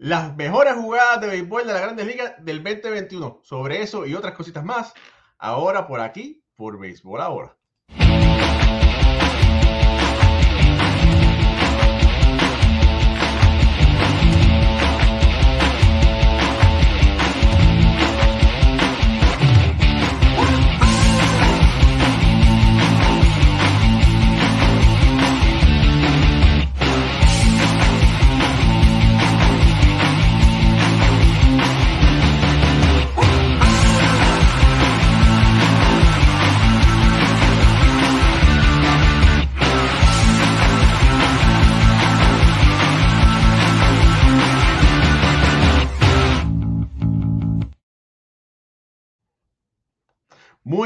las mejores jugadas de béisbol de la Grandes Ligas del 2021. Sobre eso y otras cositas más, ahora por aquí, por Béisbol Ahora.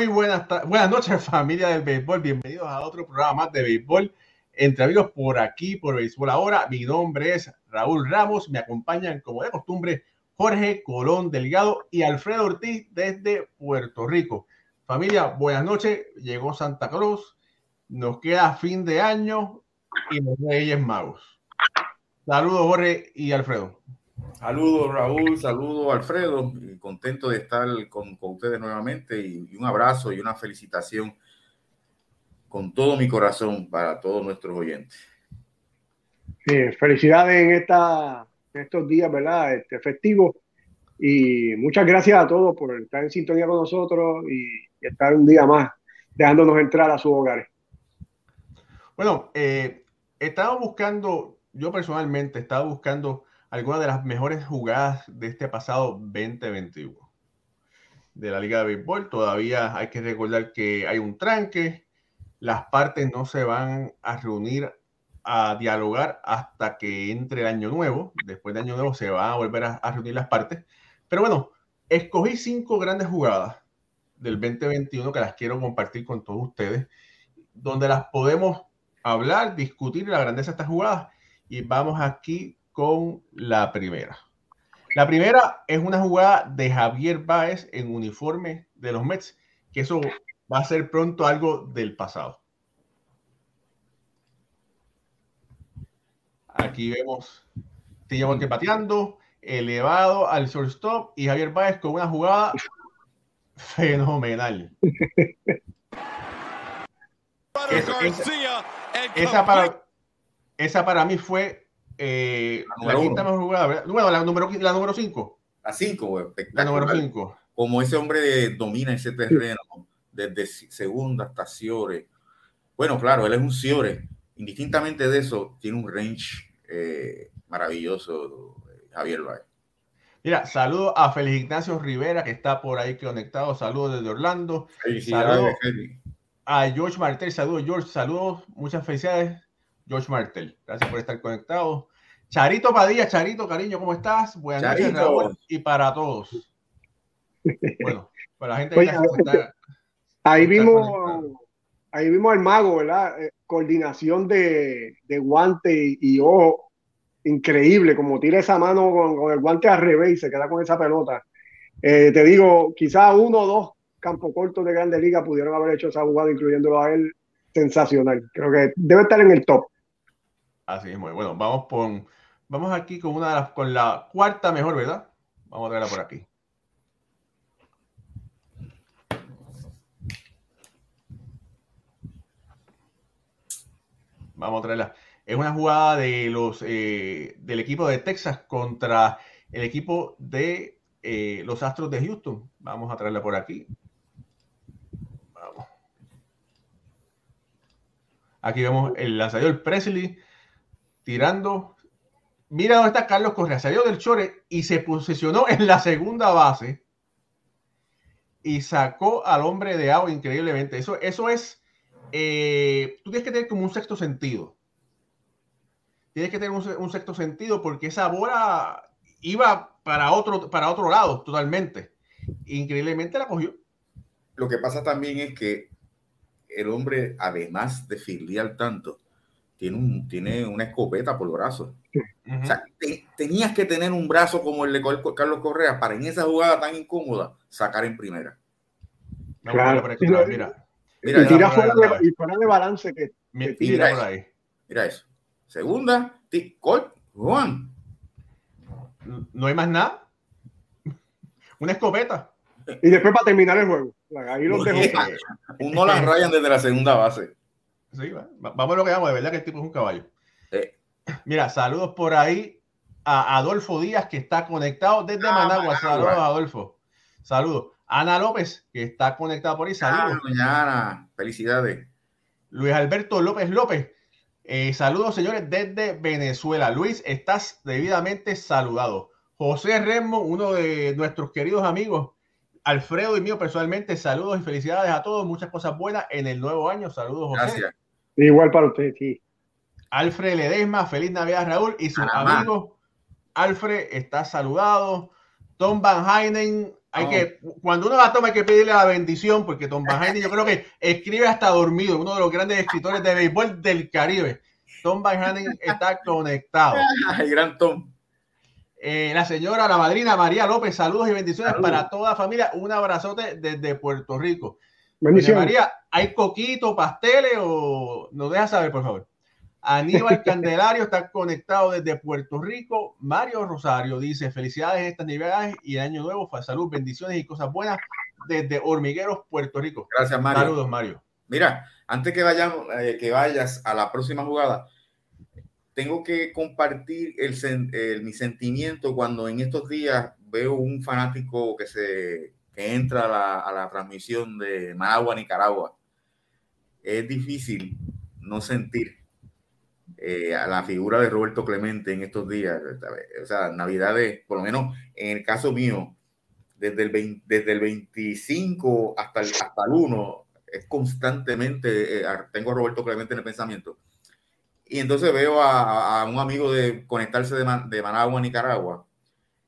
Buenas, buenas noches, familia del béisbol. Bienvenidos a otro programa más de béisbol entre amigos por aquí, por Béisbol Ahora. Mi nombre es Raúl Ramos. Me acompañan, como de costumbre, Jorge Colón Delgado y Alfredo Ortiz desde Puerto Rico. Familia, buenas noches. Llegó Santa Cruz. Nos queda fin de año y los Reyes Magos. Saludos, Jorge y Alfredo. Saludos Raúl, saludos Alfredo, contento de estar con, ustedes nuevamente y, un abrazo y una felicitación con todo mi corazón para todos nuestros oyentes. felicidades en, esta, estos días, ¿verdad? Este, festivo y muchas gracias a todos por estar en sintonía con nosotros y, estar un día más dejándonos entrar a sus hogares. Bueno, eh, estaba buscando, yo personalmente estaba buscando algunas de las mejores jugadas de este pasado 2021 de la Liga de Béisbol. Todavía hay que recordar que hay un tranque, las partes no se van a reunir a dialogar hasta que entre el año nuevo. Después de año nuevo se van a volver a, a reunir las partes. Pero bueno, escogí cinco grandes jugadas del 2021 que las quiero compartir con todos ustedes, donde las podemos hablar, discutir la grandeza de estas jugadas. Y vamos aquí con la primera. La primera es una jugada de Javier Báez en uniforme de los Mets, que eso va a ser pronto algo del pasado. Aquí vemos Tilla que pateando, elevado al shortstop y Javier Báez con una jugada fenomenal. esa, para, esa para mí fue eh, la, quinta mejor jugada, Bueno, la número 5. La número 5, La número 5. Como ese hombre domina ese terreno desde segunda hasta Ciore. Bueno, claro, él es un Ciore. Indistintamente de eso, tiene un range eh, maravilloso, Javier Valle. Mira, saludo a Félix Ignacio Rivera, que está por ahí conectado. Saludos desde Orlando. Saludos a George Martel. Saludos, George. Saludos, muchas felicidades. George Martel. Gracias por estar conectado. Charito Padilla, Charito, cariño, ¿cómo estás? Buenas noches, Raúl, y para todos. Bueno, para la gente que está, ahí vimos ahí vimos al mago, ¿verdad? Eh, coordinación de, de guante y, ojo, increíble, como tira esa mano con, el guante al revés y se queda con esa pelota. Eh, te digo, quizás uno o dos campos cortos de Grande Liga pudieron haber hecho esa jugada, incluyéndolo a él, sensacional. Creo que debe estar en el top. Así es, muy bueno. Vamos con, vamos aquí con una con la cuarta mejor, ¿verdad? Vamos a traerla por aquí. Vamos a traerla. Es una jugada de los eh, del equipo de Texas contra el equipo de eh, los Astros de Houston. Vamos a traerla por aquí. Vamos. Aquí vemos el lanzador Presley tirando. Mira dónde está Carlos Correa. Salió del Chore y se posicionó en la segunda base y sacó al hombre de agua increíblemente. Eso, eso es. Eh, tú tienes que tener como un sexto sentido. Tienes que tener un, sexto sentido porque esa bola iba para otro, para otro lado totalmente. Increíblemente la cogió. Lo que pasa también es que el hombre, además de filiar tanto, tiene, un, tiene una escopeta por el brazo. O sea, tenías que tener un brazo como el de Carlos Correa para en esa jugada tan incómoda sacar en primera. claro, mira. Mira, y tira fuera de, y fuera de balance que, mira, por ahí. Mira eso. Segunda, Juan. no hay más nada. Una escopeta. Y después para terminar el juego. Ahí los dejo. Uno las rayan desde la segunda base. Sí, vamos a lo que vamos, de verdad que el tipo es un caballo. Mira, saludos por ahí a Adolfo Díaz, que está conectado desde ah, Managua. Saludos, Adolfo. Saludos. Ana López, que está conectada por ahí. Saludos. Mañana. Felicidades. Luis Alberto López López. Eh, saludos, señores, desde Venezuela. Luis, estás debidamente saludado. José Remo, uno de nuestros queridos amigos, Alfredo y mío personalmente, saludos y felicidades a todos. Muchas cosas buenas en el nuevo año. Saludos, José. Gracias. Igual para usted, sí. Alfred Ledesma, feliz Navidad, Raúl, y sus amigos. Alfred está saludado. Tom Van Heinen, hay que, cuando uno va a tomar hay que pedirle la bendición, porque Tom Van Heinen yo creo que escribe hasta dormido, uno de los grandes escritores de béisbol del Caribe. Tom Van Heinen está conectado. Ay, gran Tom. Eh, la señora, la madrina María López, saludos y bendiciones para toda la familia. Un abrazote desde Puerto Rico. María, ¿hay coquito, pasteles o nos deja saber, por favor? Aníbal Candelario está conectado desde Puerto Rico. Mario Rosario dice: Felicidades en estas navidades y año nuevo, salud, bendiciones y cosas buenas desde Hormigueros, Puerto Rico. Gracias, Mario. Saludos, Mario. Mira, antes que, vayamos, eh, que vayas a la próxima jugada, tengo que compartir el, mi sentimiento cuando en estos días veo un fanático que se que entra a la, a la transmisión de Managua, Nicaragua. Es difícil no sentir eh, a la figura de Roberto Clemente en estos días. O sea, Navidades, por lo menos en el caso mío, desde el, desde el 25 hasta el, hasta el 1, es constantemente, eh, tengo a Roberto Clemente en el pensamiento. Y entonces veo a, un amigo de conectarse de, de, Managua, Nicaragua,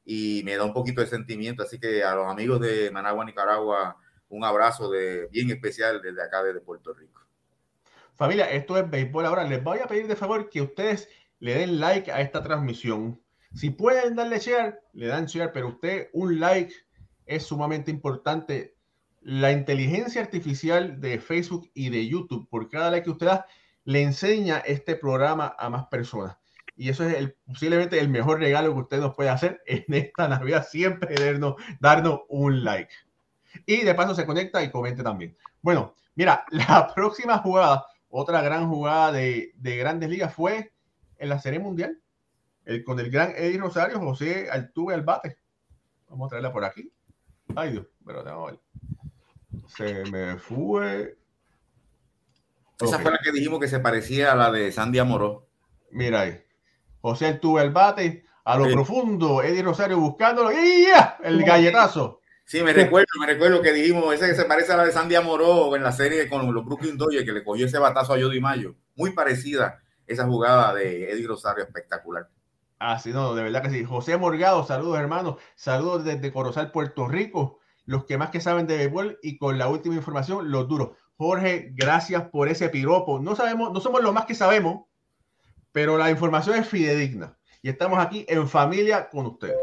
y me da un poquito de sentimiento. Así que a los amigos de Managua, Nicaragua, un abrazo de, bien especial desde acá, desde Puerto Rico. Familia, esto es béisbol. Ahora les voy a pedir de favor que ustedes le den like a esta transmisión. Si pueden darle share, le dan share, pero usted un like es sumamente importante. La inteligencia artificial de Facebook y de YouTube, por cada like que usted da, le enseña este programa a más personas. Y eso es el, posiblemente el mejor regalo que usted nos puede hacer en esta Navidad, siempre darnos, darnos un like. Y de paso se conecta y comente también. Bueno, mira, la próxima jugada otra gran jugada de, grandes ligas fue en la Serie Mundial, el, con el gran Eddie Rosario, José Altuve al bate. Vamos a traerla por aquí. Ay Dios, pero tengo ver. Se me fue. Esa fue la que dijimos que se parecía a la de Sandy Amoró. Mira ahí. José Altuve al bate, a lo profundo, Eddie Rosario buscándolo. ¡Y ya! El galletazo. Sí, me recuerdo, me recuerdo que dijimos, ese que se parece a la de Sandy Amoró en la serie con los Brooklyn Dodgers, que le cogió ese batazo a Jody Mayo. Muy parecida esa jugada de Eddie Rosario, espectacular. Ah, sí, no, de verdad que sí. José Morgado, saludos hermanos, saludos desde Corozal, Puerto Rico, los que más que saben de béisbol y con la última información, los duros. Jorge, gracias por ese piropo. No sabemos, no somos los más que sabemos, pero la información es fidedigna y estamos aquí en familia con ustedes.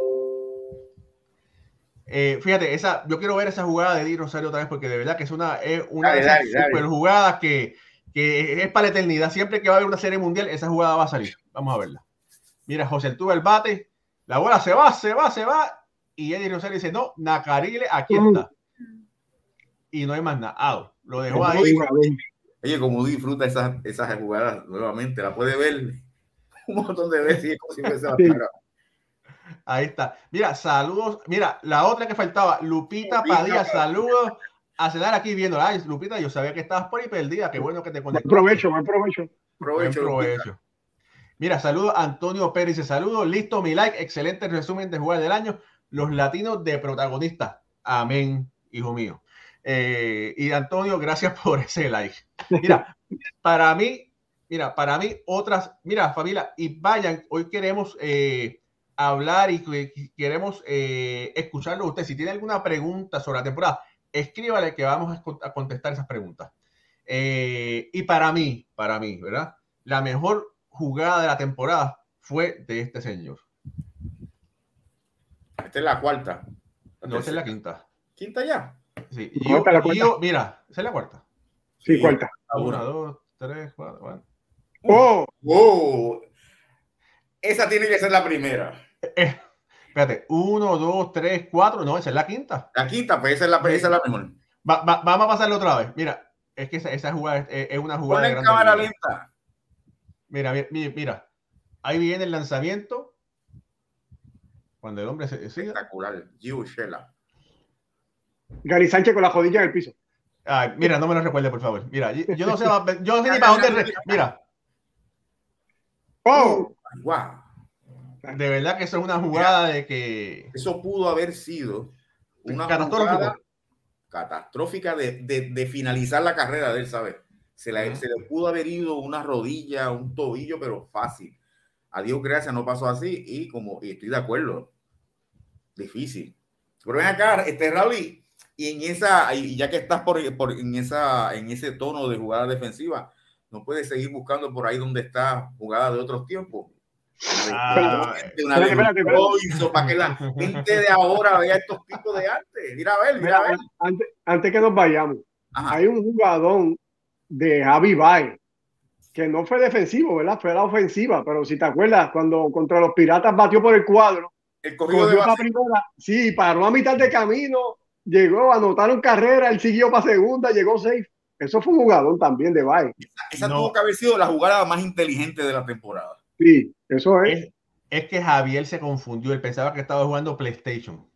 Eh, fíjate, esa, yo quiero ver esa jugada de Di Rosario otra vez porque de verdad que es una, es una de esas super jugadas que, que, es para la eternidad. Siempre que va a haber una serie mundial, esa jugada va a salir. Vamos a verla. Mira, José tuvo el bate, la bola se va, se va, se va. Y Eddie Rosario dice: No, Nacarile, aquí está. Y no hay más nada. Lo dejó ahí. Oye, como disfruta esas, esas jugadas nuevamente, la puede ver un montón de veces y es como si fuese la Ahí está. Mira, saludos. Mira, la otra que faltaba, Lupita, Padilla, saludos a cenar aquí viendo. Ay, Lupita, yo sabía que estabas por ahí perdida. Qué bueno que te conectaste. Provecho, buen provecho. Provecho. provecho. Mira, saludos Antonio Pérez. Saludos, listo mi like. Excelente resumen de jugar del año. Los latinos de protagonista. Amén, hijo mío. Eh, y Antonio, gracias por ese like. Mira, para mí, mira, para mí, otras, mira, familia, y vayan, hoy queremos eh, hablar y queremos eh, escucharlo usted. Si tiene alguna pregunta sobre la temporada, escríbale que vamos a contestar esas preguntas. Eh, y para mí, para mí, ¿verdad? La mejor jugada de la temporada fue de este señor. Esta es la cuarta. No, esta es la quinta. ¿Quinta ya? Sí. yo, mira, esa es la cuarta. Sí, cuarta. Una, dos, tres, cuatro. ¡Oh! ¡Oh! Esa tiene que ser la primera. Eh, Espérate, uno, dos, tres, cuatro. No, esa es la quinta. La quinta, pues esa es la, esa es la mejor. vamos a pasarle otra vez. Mira, es que esa, esa jugada es, es, una jugada. Ponle cámara lenta. Mira, mira, mira. Ahí viene el lanzamiento. Cuando el hombre se. Espectacular. Giu Shela. Gary Sánchez con la jodilla en el piso. Ay, mira, no me lo recuerde, por favor. Mira, yo no sé, yo no sé ni para dónde. Mira. ¡Oh! ¡Wow! De verdad que eso es una jugada de que. Eso pudo haber sido una jugada catastrófica de, de, de, finalizar la carrera de él, ¿sabes? Se, se le pudo haber ido una rodilla, un tobillo, pero fácil. A Dios gracias, no pasó así y como y estoy de acuerdo. Difícil. Pero ven acá, este Raúl, y en esa, y ya que estás por, por, en, esa, en ese tono de jugada defensiva, no puedes seguir buscando por ahí donde está jugada de otros tiempos. Ah, para que la gente de ahora vea estos tipos de arte. Mira a ver, mira a ver. Antes, antes que nos vayamos, hay un jugador de Javi Bay que no fue defensivo, ¿verdad? Fue la ofensiva, pero si te acuerdas, cuando contra los Piratas batió por el cuadro, el corrido de primera, sí, paró a mitad de camino, llegó, anotaron carrera, él siguió para segunda, llegó safe. Eso fue un jugador también de Bay. Esa, tuvo que haber sido la jugada más inteligente de la temporada. Sí, eso es. es. que Javier se confundió, él pensaba que estaba jugando PlayStation.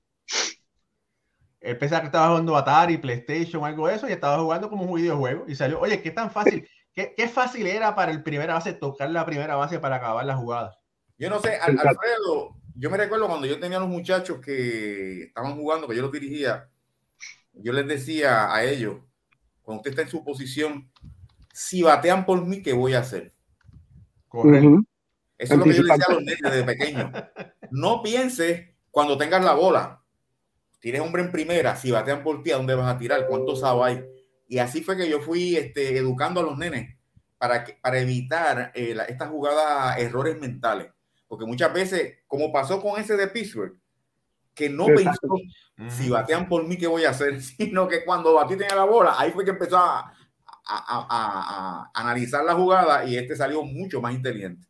Él pensaba que estaba jugando Atari, PlayStation, algo de eso, y estaba jugando como un videojuego. Y salió, oye, qué tan fácil, qué, qué fácil era para el primera base tocar la primera base para acabar la jugada. Yo no sé, Alfredo, yo me recuerdo cuando yo tenía a los muchachos que estaban jugando, que yo los dirigía, yo les decía a ellos, cuando usted está en su posición, si batean por mí, ¿qué voy a hacer? Correcto. Eso es lo que yo le decía a los niños desde pequeño. No pienses cuando tengas la bola. Tienes hombre en primera, si batean por ti, ¿a dónde vas a tirar? ¿Cuántos sábados hay? Y así fue que yo fui este, educando a los nenes para, que, para evitar eh, estas jugadas, errores mentales. Porque muchas veces, como pasó con ese de Pittsburgh, que no pensó si batean por mí, ¿qué voy a hacer? Sino que cuando batí tenía la bola, ahí fue que empezó a, a, analizar la jugada y este salió mucho más inteligente.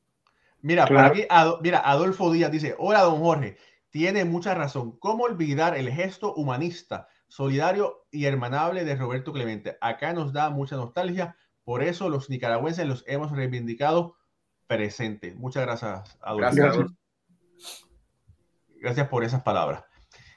Mira, por aquí, mira, Adolfo Díaz dice, hola, don Jorge, tiene mucha razón. ¿Cómo olvidar el gesto humanista, solidario y hermanable de Roberto Clemente? Acá nos da mucha nostalgia, por eso los nicaragüenses los hemos reivindicado presente. Muchas gracias, Adolfo. Gracias, gracias por esas palabras.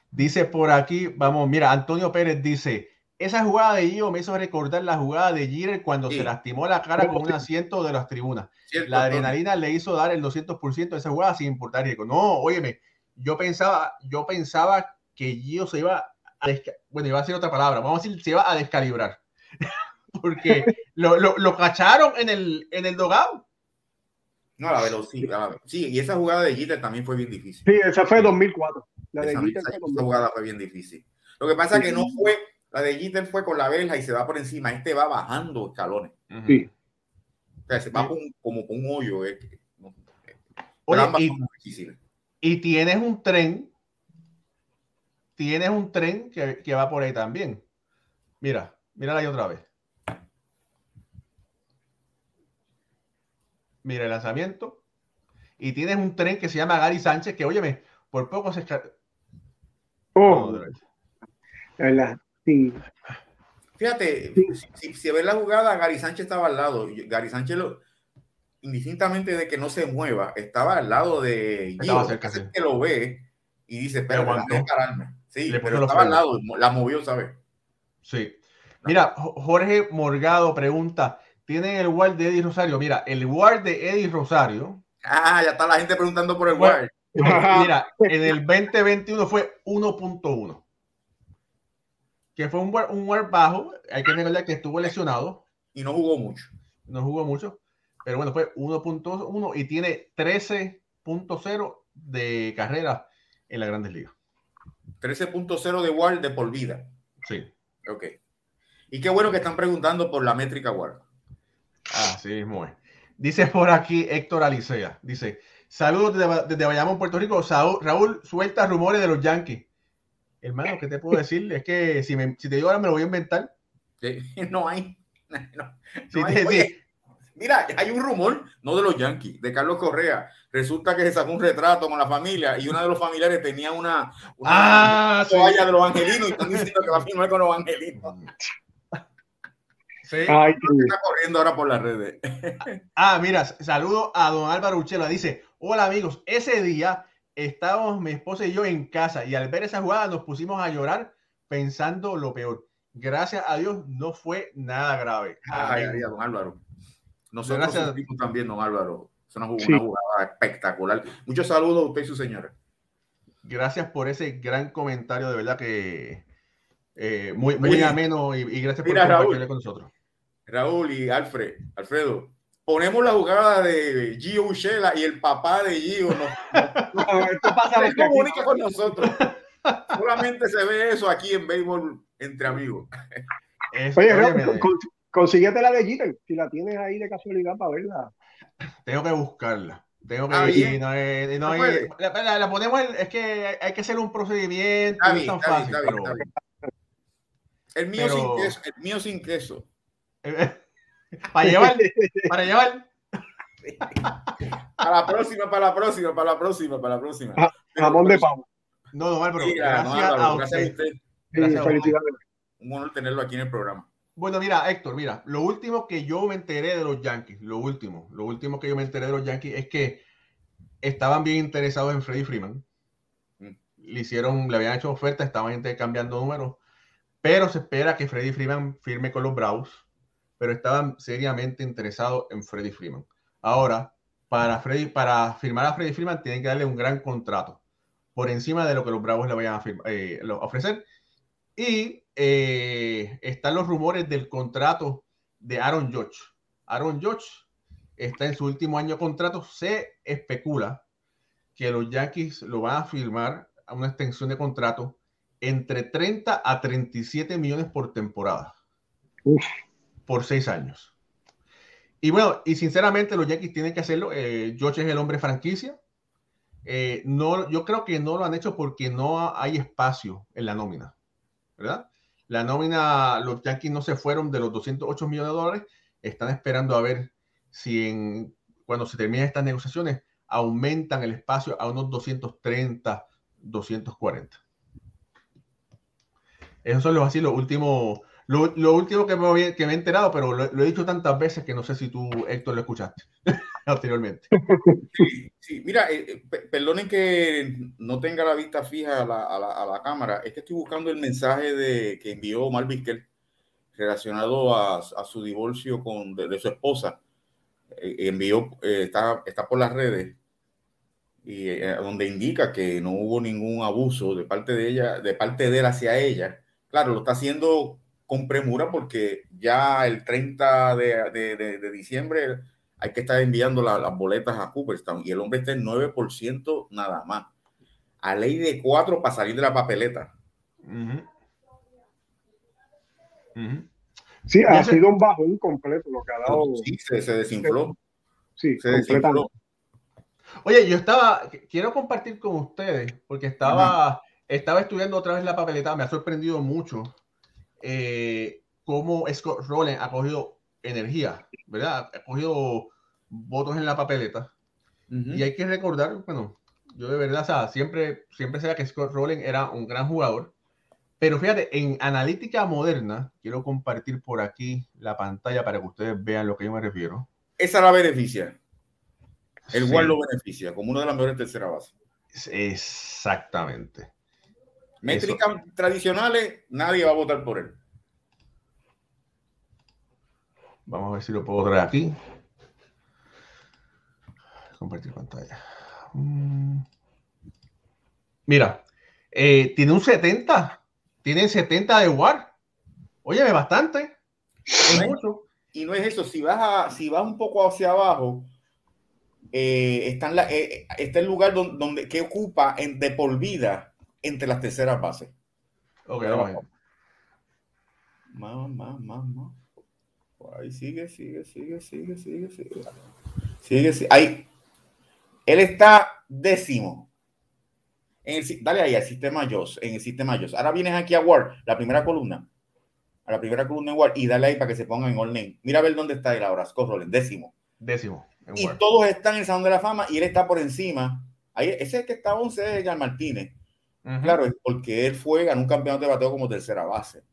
Dice por aquí, vamos, mira, Antonio Pérez dice, esa jugada de Gio me hizo recordar la jugada de Jeter cuando se lastimó la cara con un asiento de las tribunas. la adrenalina le hizo dar el 200% de esa jugada sin importar riesgo. No, óyeme, yo pensaba, yo pensaba que Gio se iba a, bueno, iba a decir otra palabra, vamos a decir, se iba a descalibrar. Porque lo, lo, lo, cacharon en el, en el dogado. No, la velocidad. Sí, y esa jugada de Jeter también fue bien difícil. Sí, esa fue 2004. La de esa, esa, jugada fue bien difícil. Lo que pasa es que no fue la de Jeter fue con la verja y se va por encima. Este va bajando escalones. Sí. O sea, se va como, como con un hoyo. Eh. y, y, tienes un tren. Tienes un tren que, que va por ahí también. Mira, mírala ahí otra vez. Mira el lanzamiento. Y tienes un tren que se llama Gary Sánchez, que óyeme, por poco se. Oh, verdad. Sí. Fíjate, si, si, ves la jugada, Gary Sánchez estaba al lado. Gary Sánchez, lo, indistintamente de que no se mueva, estaba al lado de Gio. que lo ve y dice, pero pararme. Sí, pero estaba al lado, la movió, ¿sabes? Sí. Mira, Jorge Morgado pregunta, ¿tienen el ward de Eddie Rosario? Mira, el ward de Eddie Rosario. Ah, ya está la gente preguntando por el ward. Mira, en el 2021 fue 1.1 que fue un, un bajo. Hay que recordar que estuvo lesionado. Y no jugó mucho. No jugó mucho. Pero bueno, fue 1.1 y tiene 13.0 de carrera en la Grandes Ligas. 13.0 de WAR de por vida. Sí. Ok. Y qué bueno que están preguntando por la métrica WAR. Ah, sí, muy. Dice por aquí Héctor Alicea. Dice, saludos desde, desde Bayamón, Puerto Rico. Raúl suelta rumores de los Yankees. Hermano, ¿qué te puedo decir? Es que si, me, si te digo ahora me lo voy a inventar. No hay. No, si, te, Mira, hay un rumor, no de los Yankees, de Carlos Correa. Resulta que se sacó un retrato con la familia y uno de los familiares tenía una, una ah, toalla de los angelinos y están diciendo que va a firmar con los angelinos. Sí. Ay, está corriendo ahora por las redes. Ah, mira, saludo a don Álvaro Uchela. Dice: Hola amigos, ese día estábamos mi esposa y yo en casa y al ver esa jugada nos pusimos a llorar pensando lo peor. Gracias a Dios no fue nada grave. Ay, ay, don Álvaro. Nosotros Gracias. también, don Álvaro. Es una, jugada espectacular. Muchos saludos a usted y su señora. Gracias por ese gran comentario, de verdad que eh, muy, muy ameno y, gracias por compartirle con nosotros. Raúl y Alfred, Alfredo, ponemos la jugada de Gio Uchela y el papá de Gio nos, nos, comunica con nosotros. Solamente se ve eso aquí en béisbol entre amigos. Oye, Raúl, consíguete la de Jeter, si la tienes ahí de casualidad para verla. Tengo que buscarla. Tengo que ah, no, es, no, la, la, ponemos, es que hay que hacer un procedimiento, no es tan fácil. pero... El mío sin queso, el mío sin queso. para llevar, para llevar. Para la próxima, para la próxima, para la próxima, para la próxima. Ah, jamón de pavo. No, no, pero gracias, a usted. Gracias felicidades. Un honor tenerlo aquí en el programa. Bueno, mira, Héctor, mira, lo último que yo me enteré de los Yankees, lo último, lo último que yo me enteré de los Yankees es que estaban bien interesados en Freddie Freeman. Mm. Le hicieron, le habían hecho oferta, estaban intercambiando números pero se espera que Freddy Freeman firme con los Bravos, pero estaban seriamente interesados en Freddy Freeman. Ahora, para, para firmar a Freddy Freeman tienen que darle un gran contrato por encima de lo que los Bravos le vayan a eh, ofrecer. Y eh, están los rumores del contrato de Aaron Judge. Aaron Judge está en su último año de contrato. Se especula que los Yankees lo van a firmar a una extensión de contrato entre 30 a 37 millones por temporada. Por seis años. Y bueno, y sinceramente los Yankees tienen que hacerlo. Eh, George es el hombre franquicia. Eh, no, yo creo que no lo han hecho porque no hay espacio en la nómina, ¿verdad? La nómina, los Yankees no se fueron de los 208 millones de dólares. Están esperando a ver si en, cuando se terminen estas negociaciones aumentan el espacio a unos 230, 240. Esos son los así los últimos, lo, lo último que me, que me he enterado, pero lo, he dicho tantas veces que no sé si tú, Héctor, lo escuchaste anteriormente. Sí, mira, eh, eh, perdonen que no tenga la vista fija a la, a, la, a la, cámara, es que estoy buscando el mensaje de, que envió Omar relacionado a, a, su divorcio con, de, su esposa. Eh, envió, está, está por las redes y donde indica que no hubo ningún abuso de parte de ella, de parte de él hacia ella Claro, lo está haciendo con premura porque ya el 30 de, diciembre hay que estar enviando las boletas a Cooperstown y el hombre está en 9% nada más. A ley de 4 para salir de la papeleta. Sí, ha sido un bajo incompleto lo que ha dado. Sí, se, desinfló. Sí, se desinfló. Oye, yo estaba, quiero compartir con ustedes, porque estaba, estaba estudiando otra vez la papeleta, me ha sorprendido mucho eh, cómo Scott Rowland ha cogido energía, ¿verdad? Ha cogido votos en la papeleta. Y hay que recordar, bueno, yo de verdad, o sea, siempre, siempre sabía que Scott Rowland era un gran jugador, pero fíjate, en analítica moderna, quiero compartir por aquí la pantalla para que ustedes vean lo que yo me refiero. Esa la beneficia. El sí. lo beneficia como una de las mejores terceras bases. Exactamente. Métricas tradicionales, nadie va a votar por él. Vamos a ver si lo puedo traer aquí. Compartir pantalla. Mm. Mira, eh, tiene un 70. Tiene 70 de WAR. Óyeme, bastante. Es mucho. Y no es eso. Si vas, a, si vas un poco hacia abajo, eh, está, en la, eh, está el lugar donde, donde, que ocupa en, de por vida entre las terceras bases. Ok, vamos. Más, más, más, más. Por ahí sigue, sigue, sigue, sigue, sigue, sigue. Sigue, sigue. Ahí. Él está décimo. En el, dale ahí al sistema JOS, en el sistema JOS. Ahora vienes aquí a Word, la primera columna. a la primera columna igual y darle ahí para que se pongan en all name. Mira a ver dónde está él ahora, Scott Rowland, décimo. Décimo. Y todos están en el Salón de la Fama y él está por encima. Ahí, ese es que está 11 es Edgar Martínez. Claro, es porque él fue, ganó un campeonato de bateo como tercera base.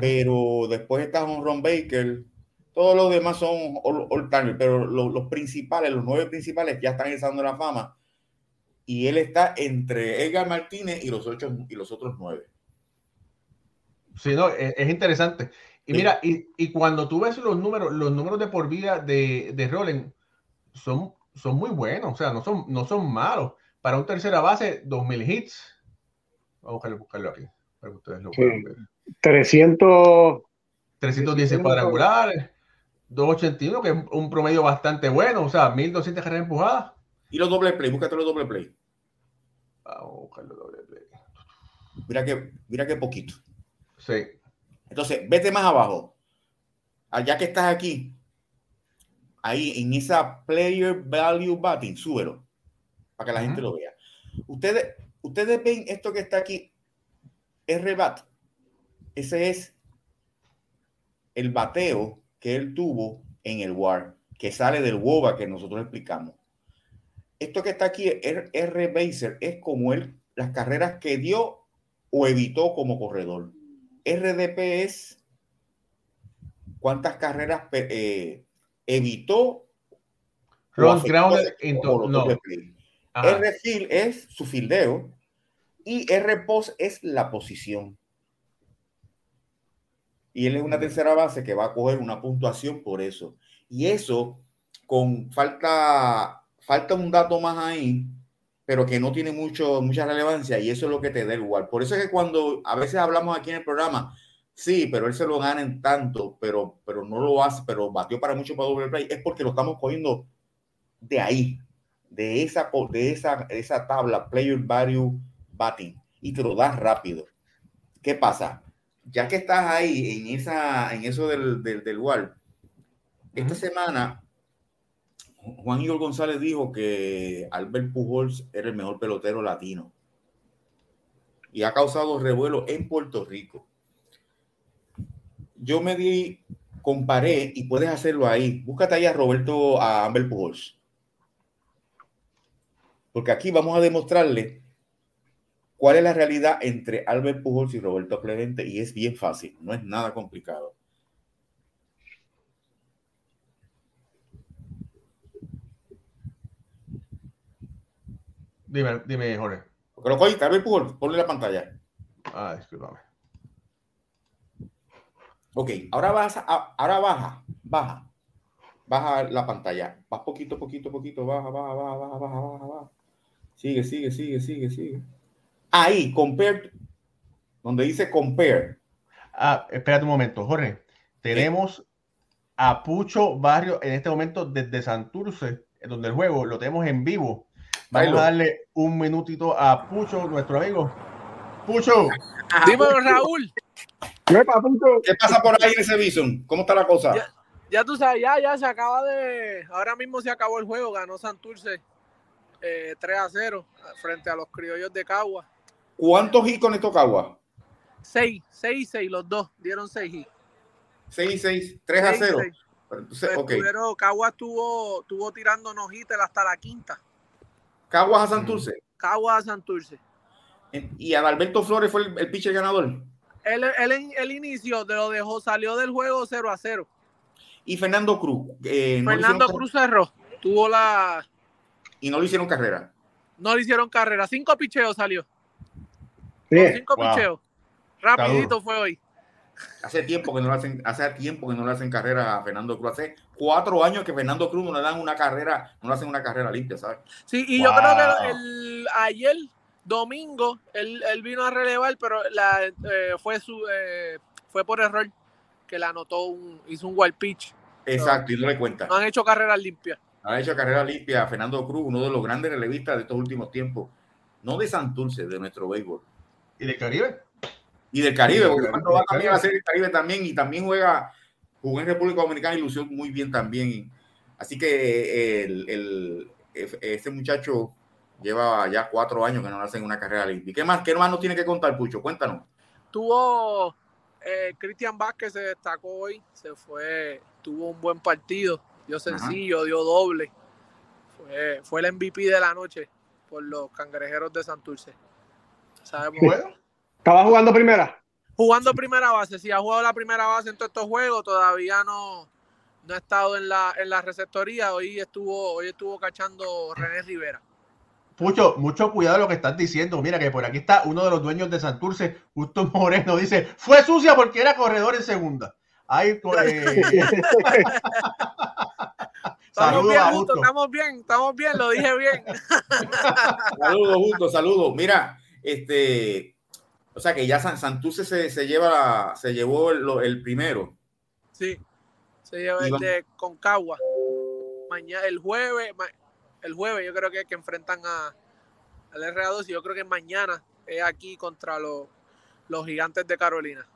Pero después está Ron Baker. Todos los demás son all, time pero los, principales, los nueve principales ya están en la Fama. Y él está entre Edgar Martínez y los, ocho, y los otros nueve. Sí, no, es, interesante. Y mira, y, y, cuando tú ves los números, los números de por vida de, de Roland son, son muy buenos, o sea, no son, no son malos. Para un tercera base, 2000 hits. Vamos a buscarlo aquí, para que ustedes lo puedan ver. 300... 310 cuadrangulares, 281, que es un promedio bastante bueno, o sea, 1200 carreras empujadas. Y los doble play, búscate los doble play. Vamos a buscar los doble play. Mira que, mira que poquito. Sí. Entonces, vete más abajo. Allá que estás aquí, ahí en esa player value batting, súbelo para que la gente lo vea. Ustedes, ustedes ven esto que está aquí, R-Bat. Ese es el bateo que él tuvo en el WAR, que sale del WOBA que nosotros explicamos. Esto que está aquí, R-Baser, es como él, las carreras que dio o evitó como corredor. RDP es cuántas carreras eh, evitó. Ron Ground no. R field es su fildeo y R post es la posición. Y él es una tercera base que va a coger una puntuación por eso. Y eso, con falta, falta un dato más ahí, pero que no tiene mucho, mucha relevancia, y eso es lo que te da igual. Por eso es que cuando a veces hablamos aquí en el programa, Sí, pero él se lo gana en tanto, pero, pero no lo hace, pero batió para mucho para doble play. Es porque lo estamos cogiendo de ahí, de esa, de esa, esa tabla, player value batting, y te lo das rápido. ¿Qué pasa? Ya que estás ahí en, esa, en eso del, del, del wall, esta semana Juan Igor González dijo que Albert Pujols era el mejor pelotero latino y ha causado revuelo en Puerto Rico yo me di, comparé y puedes hacerlo ahí. Búscate ahí a Roberto, a Amber Pujols. Porque aquí vamos a demostrarle cuál es la realidad entre Albert Pujols y Roberto Clemente y es bien fácil, no es nada complicado. Dime, dime, Jorge. Lo cogiste, Albert Pujols, ponle la pantalla. Ah, discúlpame. Ok, ahora, vas ahora baja, baja, baja la pantalla. Vas poquito, poquito, poquito, baja, baja, baja, baja, baja, baja, baja. Sigue, sigue, sigue, sigue, sigue. Ahí, compare, donde dice compare. Ah, espérate un momento, Jorge. Tenemos a Pucho Barrio en este momento desde Santurce, donde el juego lo tenemos en vivo. Vamos a darle un minutito a Pucho, nuestro amigo. Pucho. Dímelo, Raúl. ¿Qué pasa por ahí en ese Bison? ¿Cómo está la cosa? Ya, tú sabes, ya, ya se acaba de. Ahora mismo se acabó el juego, ganó Santurce eh, 3 a 0 frente a los criollos de Cagua. ¿Cuántos hits con esto Cagua? 6, 6 y 6, los dos dieron 6 hits. 6 y 6, 3 a 0. Entonces, Pero pues, Cagua estuvo, estuvo tirando nojitas hasta la quinta. ¿Caguas a Santurce? Caguas a Santurce. ¿Y Adalberto Flores fue el, el pitcher ganador? él, él, el inicio de lo dejó, salió del juego 0 a 0. Y Fernando Cruz. Eh, Fernando Cruz cerró, tuvo la. Y no le hicieron carrera. No le hicieron carrera, cinco picheos salió. Cinco picheos. Rapidito fue hoy. Hace tiempo que no le hacen, hace tiempo que no le hacen carrera a Fernando Cruz. Hace cuatro años que Fernando Cruz no le dan una carrera, no le hacen una carrera limpia, ¿sabes? Sí, y yo creo que el, ayer Domingo, él, vino a relevar, pero la, eh, fue su eh, fue por error que la anotó, un, hizo un wild pitch. Exacto, y no le cuenta. No han hecho carreras limpias. Han hecho carrera limpia Fernando Cruz, uno de los grandes relevistas de estos últimos tiempos. No de Santurce, de nuestro béisbol. ¿Y del Caribe? Y del Caribe, porque cuando va también a hacer el Caribe también, y también juega, jugó en República Dominicana y lució muy bien también. Así que eh, el, el, ese muchacho lleva ya cuatro años que no hacen una carrera limpia. ¿Qué más, qué más nos tiene que contar, Pucho? Cuéntanos. Tuvo eh, Cristian Vázquez se destacó hoy, se fue, tuvo un buen partido, dio sencillo, dio doble. Fue, fue el MVP de la noche por los cangrejeros de Santurce. ¿Sabemos? ¿Estaba jugando primera? Jugando primera base, sí, ha jugado la primera base en todos estos juegos, todavía no, no ha estado en la, en la receptoría, hoy estuvo, hoy estuvo cachando René Rivera. Mucho, mucho cuidado lo que estás diciendo. Mira que por aquí está uno de los dueños de Santurce, Justo Moreno, dice, fue sucia porque era corredor en segunda. Ahí, eh... estamos bien, Justo, estamos bien, estamos bien, lo dije bien. saludos, Justo, saludos. Mira, este, o sea que ya Santurce se, se lleva, se llevó el, primero. Sí, se lleva el de Concagua. Mañana, el jueves, el jueves yo creo que, que enfrentan a, al RA2 y yo creo que mañana es aquí contra los, los gigantes de Carolina.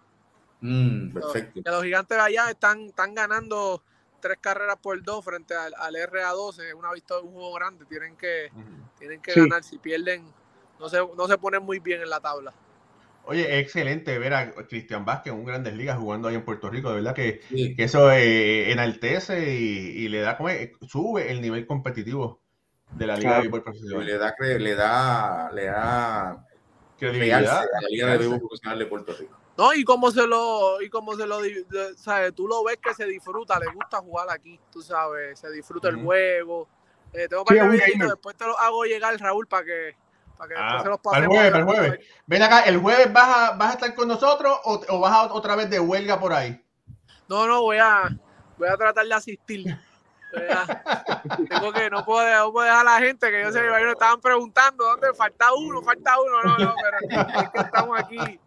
Mm, perfecto. Los, los gigantes de allá están, están ganando tres carreras por dos frente al, al RA12, es una victoria, un juego grande, tienen que, tienen que ganar, si pierden no se, no se ponen muy bien en la tabla. Oye, excelente ver a Cristian Vázquez en un Grandes Ligas jugando ahí en Puerto Rico. De verdad que, que eso eh, enaltece y, y, le da como sube el nivel competitivo de la Liga de Béisbol Profesional. Le da, le da, le da credibilidad a la Liga de Béisbol Profesional de Puerto Rico. No, y como se lo, y como se lo, sabes, tú lo ves que se disfruta, le gusta jugar aquí, tú sabes, se disfruta el juego. Eh, tengo sí, después te lo hago llegar, Raúl, para que, para que ah, se los pasemos. El jueves, el jueves. Ven acá, ¿el jueves vas a, vas a estar con nosotros o, o vas a otra vez de huelga por ahí? No, no, voy a, voy a tratar de asistir. Tengo que, no puedo, no puedo, dejar a la gente que yo sé que estaban preguntando dónde falta uno, falta uno, no, no, pero es que estamos aquí.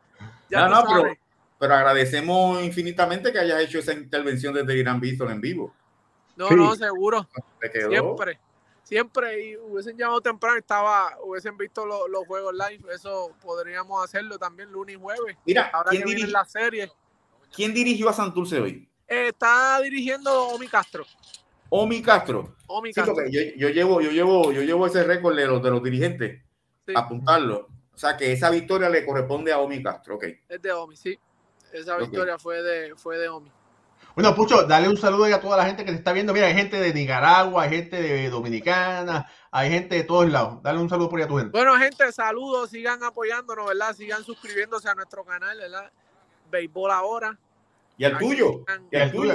Ya no, no, pero, pero, agradecemos infinitamente que hayas hecho esa intervención desde Irán Bison en vivo. No, sí. no, seguro. Siempre, siempre, y hubiesen llamado temprano, estaba, hubiesen visto lo, los juegos live, eso podríamos hacerlo también lunes y jueves. Mira, ahora ¿quién que viene la serie. ¿Quién dirigió a Santurce hoy? Eh, está dirigiendo Omi Castro. Omi Castro. Omi Castro. Sí, yo, yo, llevo, yo, llevo, yo llevo ese récord de los, de los dirigentes. Sí. Apuntarlo. O sea que esa victoria le corresponde a Omi Castro. Okay. Es de Omi, sí. Esa victoria okay. fue, de, fue de Omi. Bueno, Pucho, dale un saludo a toda la gente que te está viendo. Mira, hay gente de Nicaragua, hay gente de Dominicana, hay gente de todos lados. Dale un saludo por ahí a tu gente. Bueno, gente, saludos, sigan apoyándonos, ¿verdad? Sigan suscribiéndose a nuestro canal, ¿verdad? Béisbol ahora. Y al tuyo. Y al tuyo.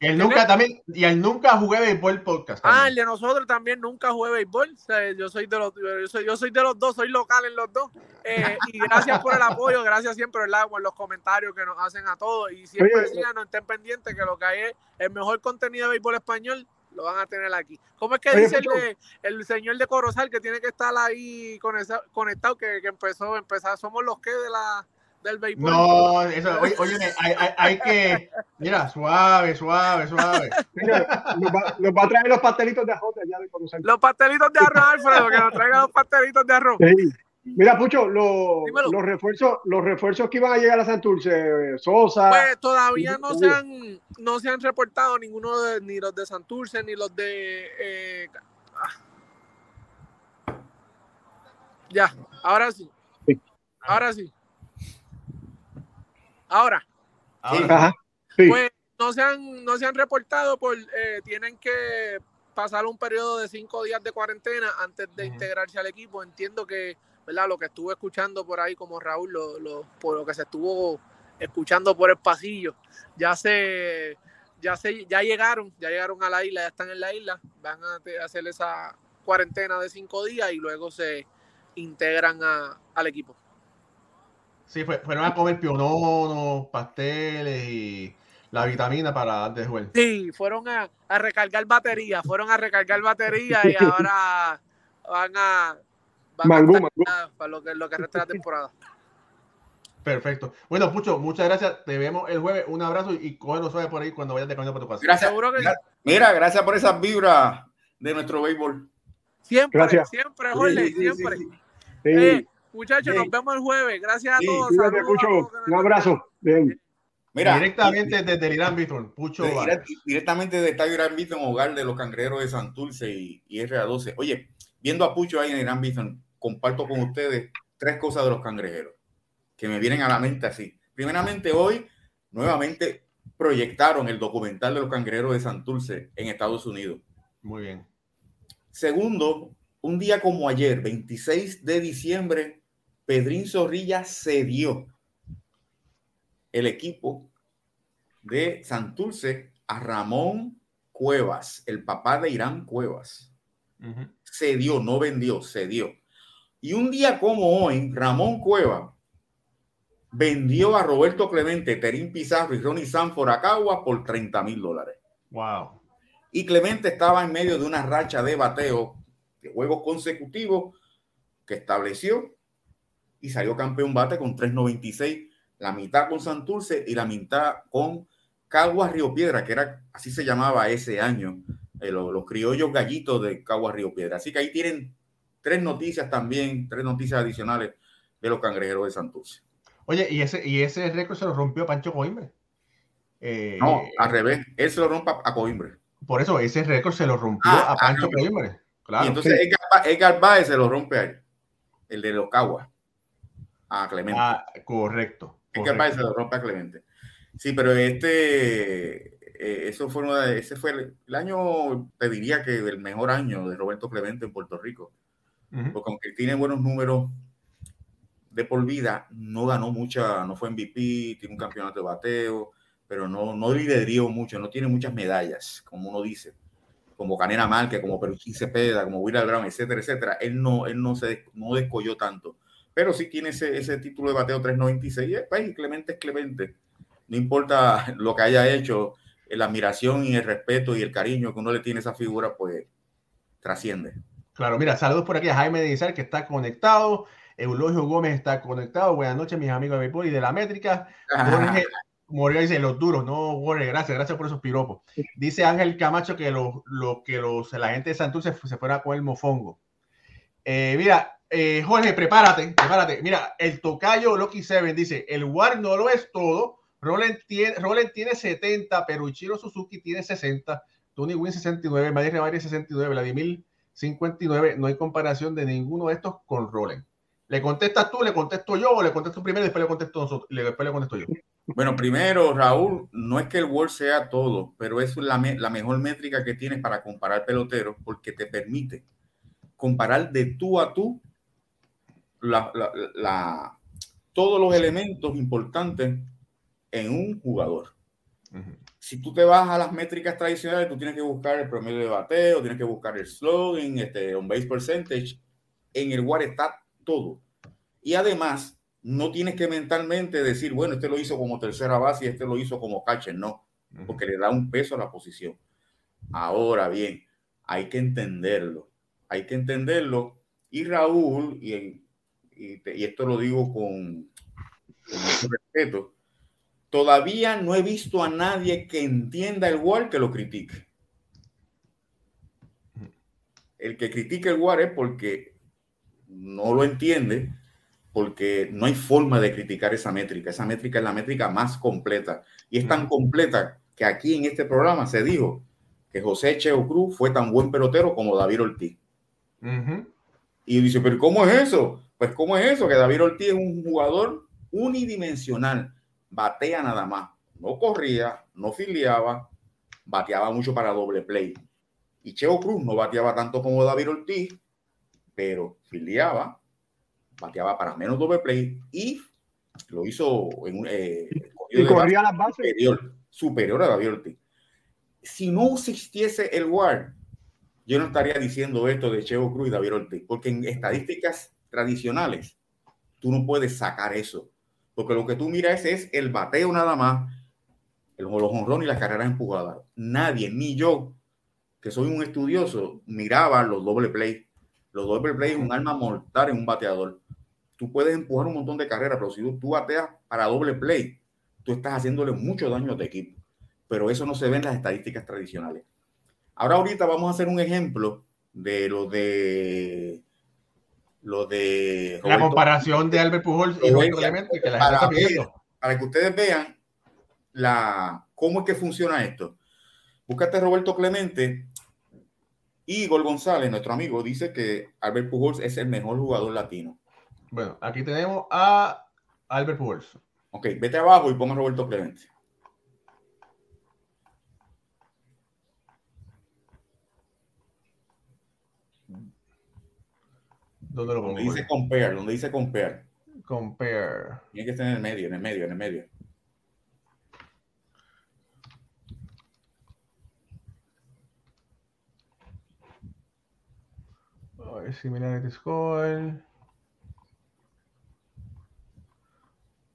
Y él nunca también, y él nunca jugué béisbol podcast. También. Ah, el de nosotros también nunca jugué béisbol. O sea, yo soy de los, yo soy, yo soy de los dos, soy local en los dos. Eh, y gracias por el apoyo, gracias siempre, ¿verdad? Por los comentarios que nos hacen a todos. Y siempre sigan, no estén pendientes que lo que hay es el mejor contenido de béisbol español lo van a tener aquí. ¿Cómo es que Oye, dice el, de, el, señor de Corozal que tiene que estar ahí conectado, que, que empezó, empezar, somos los que de la del béisbol. No, eso, oye, oye hay, hay, hay, que, mira, suave, suave, suave. Mira, nos, va, nos, va, a traer los pastelitos de arroz allá de conocer. Los pastelitos de arroz, Alfredo, que nos traigan los pastelitos de arroz. Sí. Mira, Pucho, lo, los refuerzos, los refuerzos que iban a llegar a Santurce, Sosa. Pues todavía no se han, no se han reportado ninguno de, ni los de Santurce ni los de eh, ya, ahora sí. sí. Ahora sí. Ahora, Ahora. Sí. pues no se han, no se han reportado por, eh, tienen que pasar un periodo de cinco días de cuarentena antes de uh -huh. integrarse al equipo. Entiendo que, ¿verdad? Lo que estuve escuchando por ahí, como Raúl, lo, lo, por lo que se estuvo escuchando por el pasillo, ya se, ya se, ya llegaron, ya llegaron a la isla, ya están en la isla, van a hacer esa cuarentena de cinco días y luego se integran a, al equipo. Sí, fue, fueron a comer piononos, pasteles y la vitamina para antes de jugar. Sí, fueron a, a, recargar batería, fueron a recargar batería y ahora van a, van mangú, a mangú. para lo que, lo que resta de la temporada. Perfecto. Bueno, Pucho, muchas gracias. Te vemos el jueves. Un abrazo y cógenos suave por ahí cuando vayas de camino para tu casa. Gracias. Que... Mira, gracias por esas vibras de nuestro béisbol. Siempre, gracias. siempre, Jorge, sí, sí, siempre. Sí, eh, Muchachos, nos vemos el jueves. Gracias a todos. Pucho. Un abrazo. Bien. Mira, directamente desde el Irán Bithorn, Pucho. De, directamente desde Estadio Irán Bithorn, hogar de los cangrejeros de Santurce y, y RA12. Oye, viendo a Pucho ahí en Irán Bithorn, comparto con ustedes tres cosas de los cangrejeros que me vienen a la mente así. Primeramente, hoy nuevamente proyectaron el documental de los cangrejeros de Santurce en Estados Unidos. Muy bien. Segundo, un día como ayer, 26 de diciembre, Pedrín Zorrilla cedió el equipo de Santurce a Ramón Cuevas, el papá de Irán Cuevas. Cedió, no vendió, cedió. Y un día como hoy, Ramón Cuevas vendió a Roberto Clemente, Terín Pizarro y Ronnie Sanford a Cagua por 30 mil dólares. Wow. Y Clemente estaba en medio de una racha de bateo de juegos consecutivos que estableció y salió campeón bate con 3.96, la mitad con Santurce y la mitad con Caguas Río Piedra, que era así se llamaba ese año, eh, los, criollos gallitos de Caguas Río Piedra. Así que ahí tienen tres noticias también, tres noticias adicionales de los cangrejeros de Santurce. Oye, y ese, y ese récord se lo rompió Pancho Coimbre. Eh, no, al revés, él se lo rompe a Coimbre. Por eso, ese récord se lo rompió ah, a Pancho Coimbre. Claro. Y entonces Edgar, Baez se lo rompe a él, el de los Caguas, a Clemente. Ah, correcto. Edgar Baez se lo rompe a Clemente. Sí, pero este, eh, eso fue ese fue el, año, te diría que el mejor año de Roberto Clemente en Puerto Rico. Porque aunque tiene buenos números de por vida, no ganó mucha, no fue MVP, tiene un campeonato de bateo, pero no, no liderío mucho, no tiene muchas medallas, como uno dice, como Canera Márquez, como Peruchín Cepeda, como Willard Brown, etcétera, etcétera. Él no, él no se no descolló tanto, pero sí tiene ese, ese título de bateo 396 pues, y Clemente es Clemente no importa lo que haya hecho, la admiración y el respeto y el cariño que uno le tiene a esa figura, pues trasciende. Claro, mira, saludos por aquí a Jaime de que está conectado. Eulogio Gómez está conectado. Buenas noches, mis amigos de Béisbol y de la métrica. Jorge Moreno dice los duros, no, Jorge, gracias, gracias por esos piropos. Dice Ángel Camacho que, lo, lo que los, la gente de Santurce se, se fuera con el mofongo. Eh, mira, eh, Jorge, prepárate, prepárate. Mira, el tocayo Loki Seven dice: el WAR no lo es todo, Roland tiene, Roland tiene 70, pero Ichiro Suzuki tiene 60, Tony Wynn 69, Madrid Revari 69, Vladimir 59. No hay comparación de ninguno de estos con Roland. ¿Le contestas tú, le contesto yo o le contesto primero y después le contesto nosotros, después le contesto yo? Bueno, primero, Raúl, no es que el World sea todo, pero es la, la mejor métrica que tienes para comparar peloteros porque te permite comparar de tú a tú la, la, todos los elementos importantes en un jugador. Si tú te vas a las métricas tradicionales, tú tienes que buscar el promedio de bateo, tienes que buscar el slogan, este on base percentage. En el WAR está todo. Y además, no tienes que mentalmente decir, bueno, este lo hizo como tercera base y este lo hizo como catcher. No, porque le da un peso a la posición. Ahora bien, hay que entenderlo. Hay que entenderlo. Y Raúl, y, y, esto lo digo con, con mucho respeto, todavía no he visto a nadie que entienda el WAR que lo critique. El que critique el WAR es porque no lo entiende, porque no hay forma de criticar esa métrica. Esa métrica es la métrica más completa. Y es tan completa que aquí en este programa se dijo que José Cheo Cruz fue tan buen pelotero como David Ortiz. Y dice, pero ¿cómo es eso? Pues ¿cómo es eso? Que David Ortiz es un jugador unidimensional batea nada más. No corría, no filiaba, bateaba mucho para doble play. Y Cheo Cruz no bateaba tanto como David Ortiz, pero filiaba, bateaba para menos doble play y lo hizo en un eh, y corría las bases superior, superior a David Ortiz. Si no existiese el WAR, yo no estaría diciendo esto de Cheo Cruz y David Ortiz, porque en estadísticas tradicionales tú no puedes sacar eso porque lo que tú miras es el bateo nada más, el, honrones y las carreras empujadas. Nadie, ni yo, que soy un estudioso, miraba los doble play. Los doble play es un arma mortal en un bateador. Tú puedes empujar un montón de carreras, pero si tú, bateas para doble play, tú estás haciéndole mucho daño a tu equipo. Pero eso no se ve en las estadísticas tradicionales. Ahora ahorita vamos a hacer un ejemplo de lo de lo de la comparación de Albert Pujols y Clemente que la para, para que ustedes vean la cómo es que funciona esto. Búscate Roberto Clemente y Igor González, nuestro amigo, dice que Albert Pujols es el mejor jugador latino. Bueno, aquí tenemos a Albert Pujols. Ok, vete abajo y ponga Roberto Clemente. ¿Dónde lo pongo? Donde dice compare, donde dice compare. Compare. Tiene que estar en el medio, en el medio, en el medio. A ver, similar score.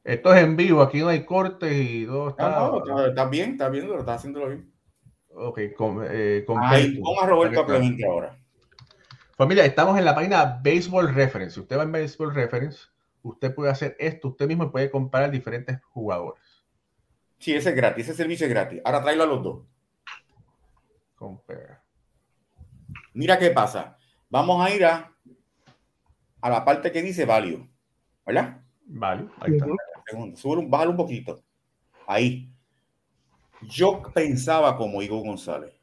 Esto es en vivo, aquí no hay cortes y todo está. No, no, está, bien, está bien, lo está haciéndolo bien. Ok, con, eh, Ahí, a Roberto Clemente ahora. Familia, estamos en la página Baseball Reference. Si usted va en Baseball Reference, usted puede hacer esto, usted mismo puede comparar diferentes jugadores. Sí, ese es gratis, ese servicio es gratis. Ahora tráelo a los dos. Compare. Mira qué pasa. Vamos a ir a, a la parte que dice value, ¿verdad? Value, ahí está segundo. bájalo un poquito. Ahí. Yo pensaba como Igor González.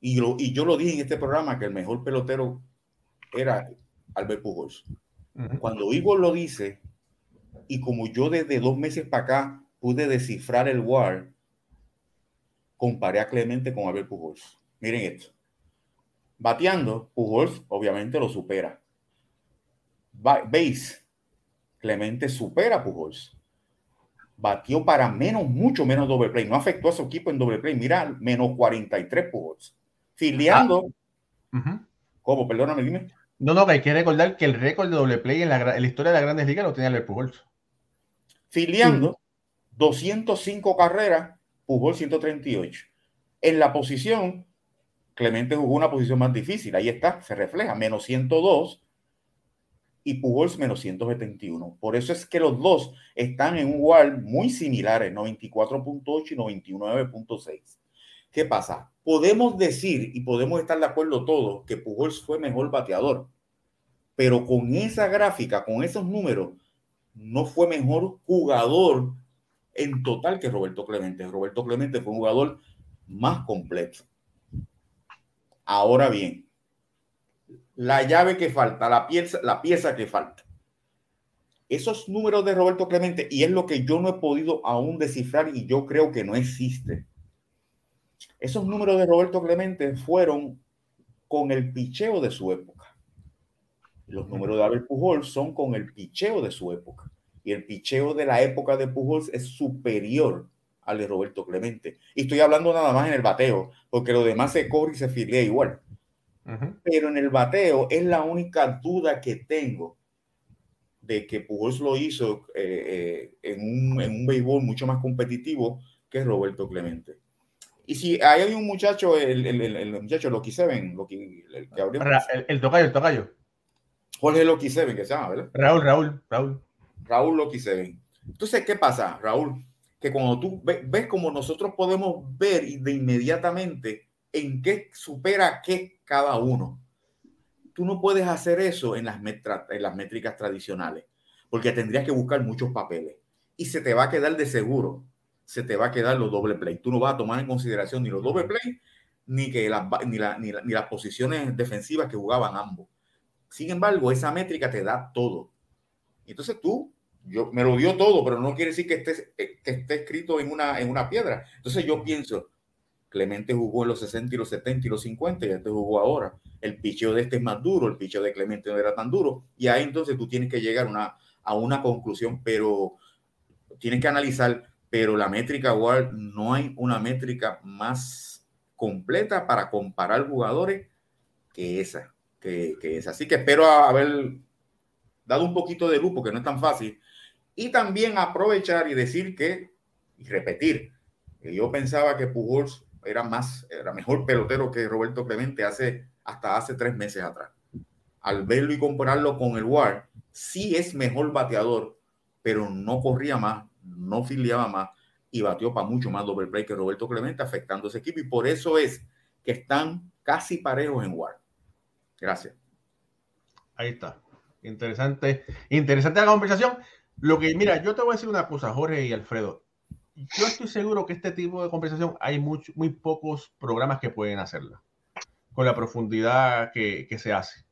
Y, y yo lo dije en este programa que el mejor pelotero era Albert Pujols. Cuando Igor lo dice, y como yo desde dos meses para acá pude descifrar el WAR, comparé a Clemente con Albert Pujols. Miren esto. Bateando, Pujols obviamente lo supera. Base, Clemente supera a Pujols batió para menos, mucho menos doble play. No afectó a su equipo en doble play. Mira, menos 43 Pujols. Filiando. Ah, ¿Cómo? Perdóname, dime. No, no, hay que recordar que el récord de doble play en la, historia de las grandes ligas lo tenía el Pujols. Filiando, 205 carreras, Pujols 138. En la posición, Clemente jugó una posición más difícil. Ahí está, se refleja, menos 102 y Pujols menos 171. Por eso es que los dos están en un WAR muy similares, 94.8 y 99.6. ¿Qué pasa? Podemos decir y podemos estar de acuerdo todos que Pujols fue mejor bateador, pero con esa gráfica, con esos números, no fue mejor jugador en total que Roberto Clemente. Roberto Clemente fue un jugador más completo. Ahora bien, la llave que falta, la pieza, la pieza que falta. Esos números de Roberto Clemente, y es lo que yo no he podido aún descifrar y yo creo que no existe. Esos números de Roberto Clemente fueron con el picheo de su época. Los números de Abel Pujols son con el picheo de su época. Y el picheo de la época de Pujols es superior al de Roberto Clemente. Y estoy hablando nada más en el bateo, porque lo demás se corre y se filea igual. Pero en el bateo es la única duda que tengo de que Pujols lo hizo eh, eh, en, un, en, un, béisbol mucho más competitivo que Roberto Clemente. Y si hay un muchacho, el, el, el, muchacho Loki Seven, Loki, el que abrió. El, tocayo, el tocayo. Jorge Loki Seven, que se llama, ¿verdad? Raúl, Raúl, Raúl. Raúl Loki Seven. Entonces, ¿qué pasa, Raúl? Que cuando tú ves, ves como nosotros podemos ver de inmediatamente en qué supera qué cada uno. Tú no puedes hacer eso en las, en las métricas tradicionales, porque tendrías que buscar muchos papeles y se te va a quedar de seguro, se te va a quedar los doble play. Tú no vas a tomar en consideración ni los doble play ni, que las, ni, ni, las posiciones defensivas que jugaban ambos. Sin embargo, esa métrica te da todo. Entonces tú, yo me lo dio todo, pero no quiere decir que esté, que esté escrito en una, en una piedra. Entonces yo pienso, Clemente jugó en los 60 y los 70 y los 50 y este jugó ahora. El picheo de este es más duro, el picheo de Clemente no era tan duro. Y ahí entonces tú tienes que llegar una, a una conclusión, pero tienes que analizar, pero la métrica igual no hay una métrica más completa para comparar jugadores que esa, que, que esa. Así que espero haber dado un poquito de luz porque no es tan fácil. Y también aprovechar y decir que, y repetir, que yo pensaba que Pujols era más, era mejor pelotero que Roberto Clemente hace, hasta hace tres meses atrás. Al verlo y compararlo con el WAR, sí es mejor bateador, pero no corría más, no filiaba más y batió para mucho más doble play que Roberto Clemente, afectando ese equipo. Y por eso es que están casi parejos en WAR. Gracias. Ahí está. Interesante, interesante la conversación. Lo que, mira, yo te voy a decir una cosa, Jorge y Alfredo yo estoy seguro que este tipo de conversación hay muy, muy pocos programas que pueden hacerla con la profundidad que, que se hace.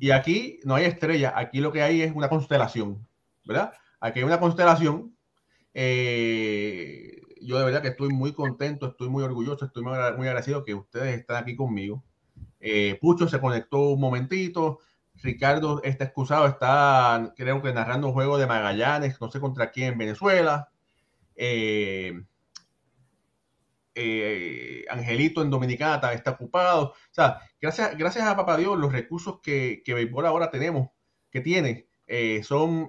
Y aquí no hay estrella, aquí lo que hay es una constelación, ¿verdad? Aquí hay una constelación. Eh, yo de verdad que estoy muy contento, estoy muy orgulloso, estoy muy, agradecido que ustedes están aquí conmigo. Eh, Pucho se conectó un momentito. Ricardo está excusado, está creo que narrando un juego de Magallanes, no sé contra quién en Venezuela. Eh, eh, Angelito en Dominicana está ocupado. O sea, gracias, gracias a Papá Dios, los recursos que, que Béisbol ahora tenemos, que tiene, son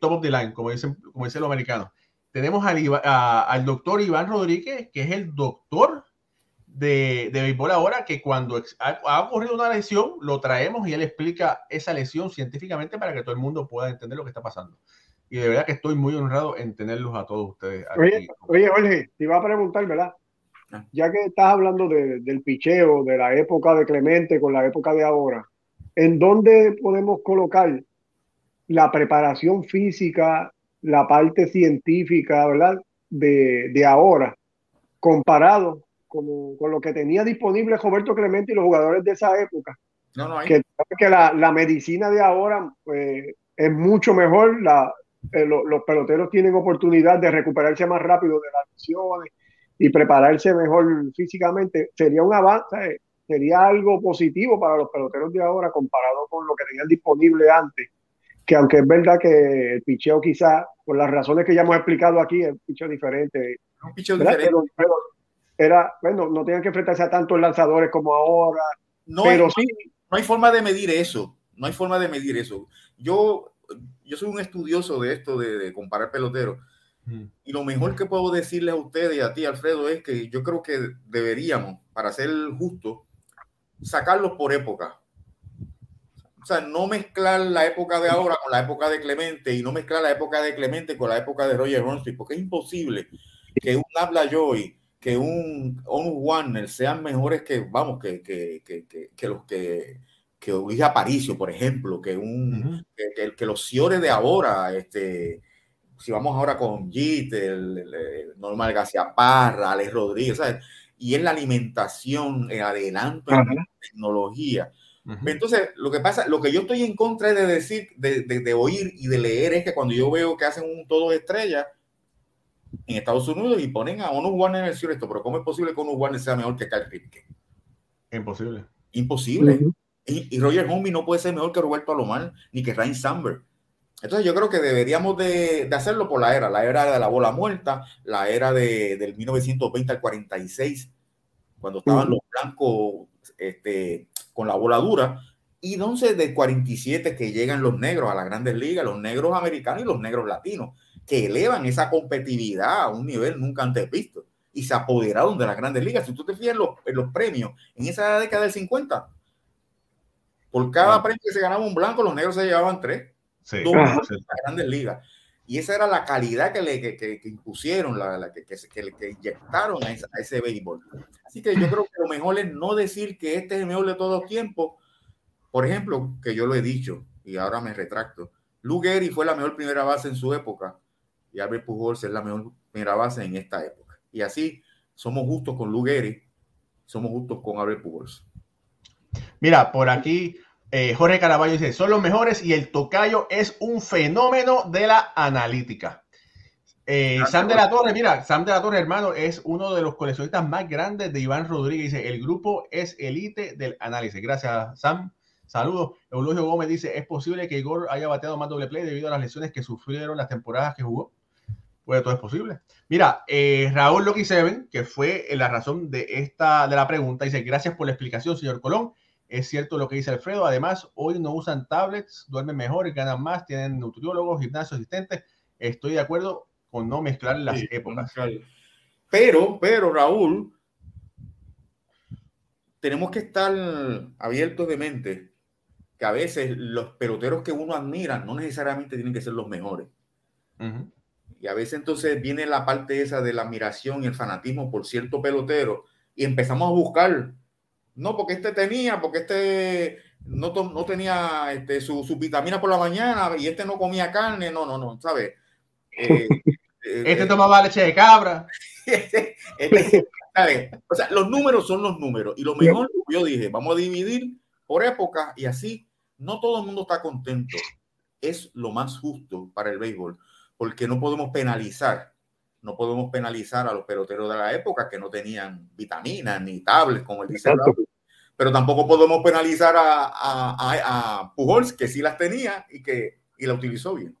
top of the line, como dicen, como dicen los americanos. Tenemos al, al doctor Iván Rodríguez, que es el doctor de, de béisbol ahora que cuando ha, ocurrido una lesión, lo traemos y él explica esa lesión científicamente para que todo el mundo pueda entender lo que está pasando. Y de verdad que estoy muy honrado en tenerlos a todos ustedes. Oye, oye, Jorge, te iba a preguntar, ¿verdad? Ah. Ya que estás hablando del picheo, de la época de Clemente con la época de ahora, ¿en dónde podemos colocar la preparación física, la parte científica, ¿verdad? De, de ahora, comparado con lo que tenía disponible Roberto Clemente y los jugadores de esa época. No, no hay. Que, que la, la, medicina de ahora pues, es mucho mejor, la, eh, los peloteros tienen oportunidad de recuperarse más rápido de las lesiones y prepararse mejor físicamente. Sería un avance, sería algo positivo para los peloteros de ahora comparado con lo que tenían disponible antes. Que aunque es verdad que el picheo quizá, por las razones que ya hemos explicado aquí, es un picheo diferente. Un picheo diferente era, bueno, no tenían que enfrentarse a tantos lanzadores como ahora. No pero hay, sí. No hay forma de medir eso. No hay forma de medir eso. Yo, yo soy un estudioso de esto, de, comparar peloteros. Mm. Y lo mejor que puedo decirle a ustedes y a ti, Alfredo, es que yo creo que deberíamos, para ser justo, sacarlos por época. Sea, no mezclar la época de ahora con la época de Clemente y no mezclar la época de Clemente con la época de Roger Hornsby, porque es imposible que un habla Joy que un, Warner sean mejores que, vamos, que, que, que, que los que, que Luis Aparicio, por ejemplo, que, un, que, que, los Ciores de ahora, este, si vamos ahora con Git, el, Normal García Parra, Alex Rodríguez, y es la alimentación, el adelanto en la tecnología. Entonces, lo que pasa, lo que yo estoy en contra de decir, de, de, de, oír y de leer es que cuando yo veo que hacen un todo estrella, en Estados Unidos y ponen a Onu Warner en el esto, pero ¿cómo es posible que Onu Warner sea mejor que Kyle Ripke? Imposible. Imposible. y, Roger Homey no puede ser mejor que Roberto Alomar ni que Ryan Samberg. Entonces yo creo que deberíamos de, de, hacerlo por la era, la era de la bola muerta, la era de, del 1920 al 46, cuando estaban los blancos este, con la bola dura, y entonces de 47 que llegan los negros a las grandes ligas, los negros americanos y los negros latinos que elevan esa competitividad a un nivel nunca antes visto y se apoderaron de las grandes ligas. Si tú te fijas en los, premios, en esa década del 50, por cada premio que se ganaba un blanco, los negros se llevaban tres. Sí, las grandes ligas. Y esa era la calidad que le que, impusieron, la, que, que, inyectaron a, ese béisbol. Así que yo creo que lo mejor es no decir que este es el mejor de todos los tiempos. Por ejemplo, que yo lo he dicho y ahora me retracto. Lou Gehrig fue la mejor primera base en su época y Albert Pujols es la mejor primera base en esta época. Y así somos justos con Lugeri, somos justos con Albert Pujols. Mira, por aquí eh, Jorge Caraballo dice, son los mejores y el tocayo es un fenómeno de la analítica. Eh, Sam de la Torre, mira, Sam de la Torre, hermano, es uno de los coleccionistas más grandes de Iván Rodríguez. Dice, el grupo es elite del análisis. Gracias, Sam. Saludos. Eulogio Gómez dice, ¿es posible que Igor haya bateado más doble play debido a las lesiones que sufrieron las temporadas que jugó? Pues todo es posible. Mira, eh, Raúl Loki Seven, que fue la razón de esta de la pregunta, dice: Gracias por la explicación, señor Colón. Es cierto lo que dice Alfredo. Además, hoy no usan tablets, duermen mejor, ganan más, tienen nutriólogos, gimnasios, asistentes. Estoy de acuerdo con no mezclar las épocas. Pero, pero, Raúl, tenemos que estar abiertos de mente que a veces los peloteros que uno admira no necesariamente tienen que ser los mejores. Y a veces entonces viene la parte esa de la admiración y el fanatismo por cierto pelotero y empezamos a buscar, no, porque este tenía, porque este no, no tenía este, su, su, vitamina por la mañana y este no comía carne, no, no, no, ¿sabes? Eh, eh, este tomaba leche de cabra. Este, o sea, los números son los números y lo mejor, yo dije, vamos a dividir por época y así no todo el mundo está contento. Es lo más justo para el béisbol porque no podemos penalizar, no podemos penalizar a los peloteros de la época que no tenían vitaminas ni tablets, como él dice, pero tampoco podemos penalizar a, a, a, Pujols, que sí las tenía y que y la utilizó bien.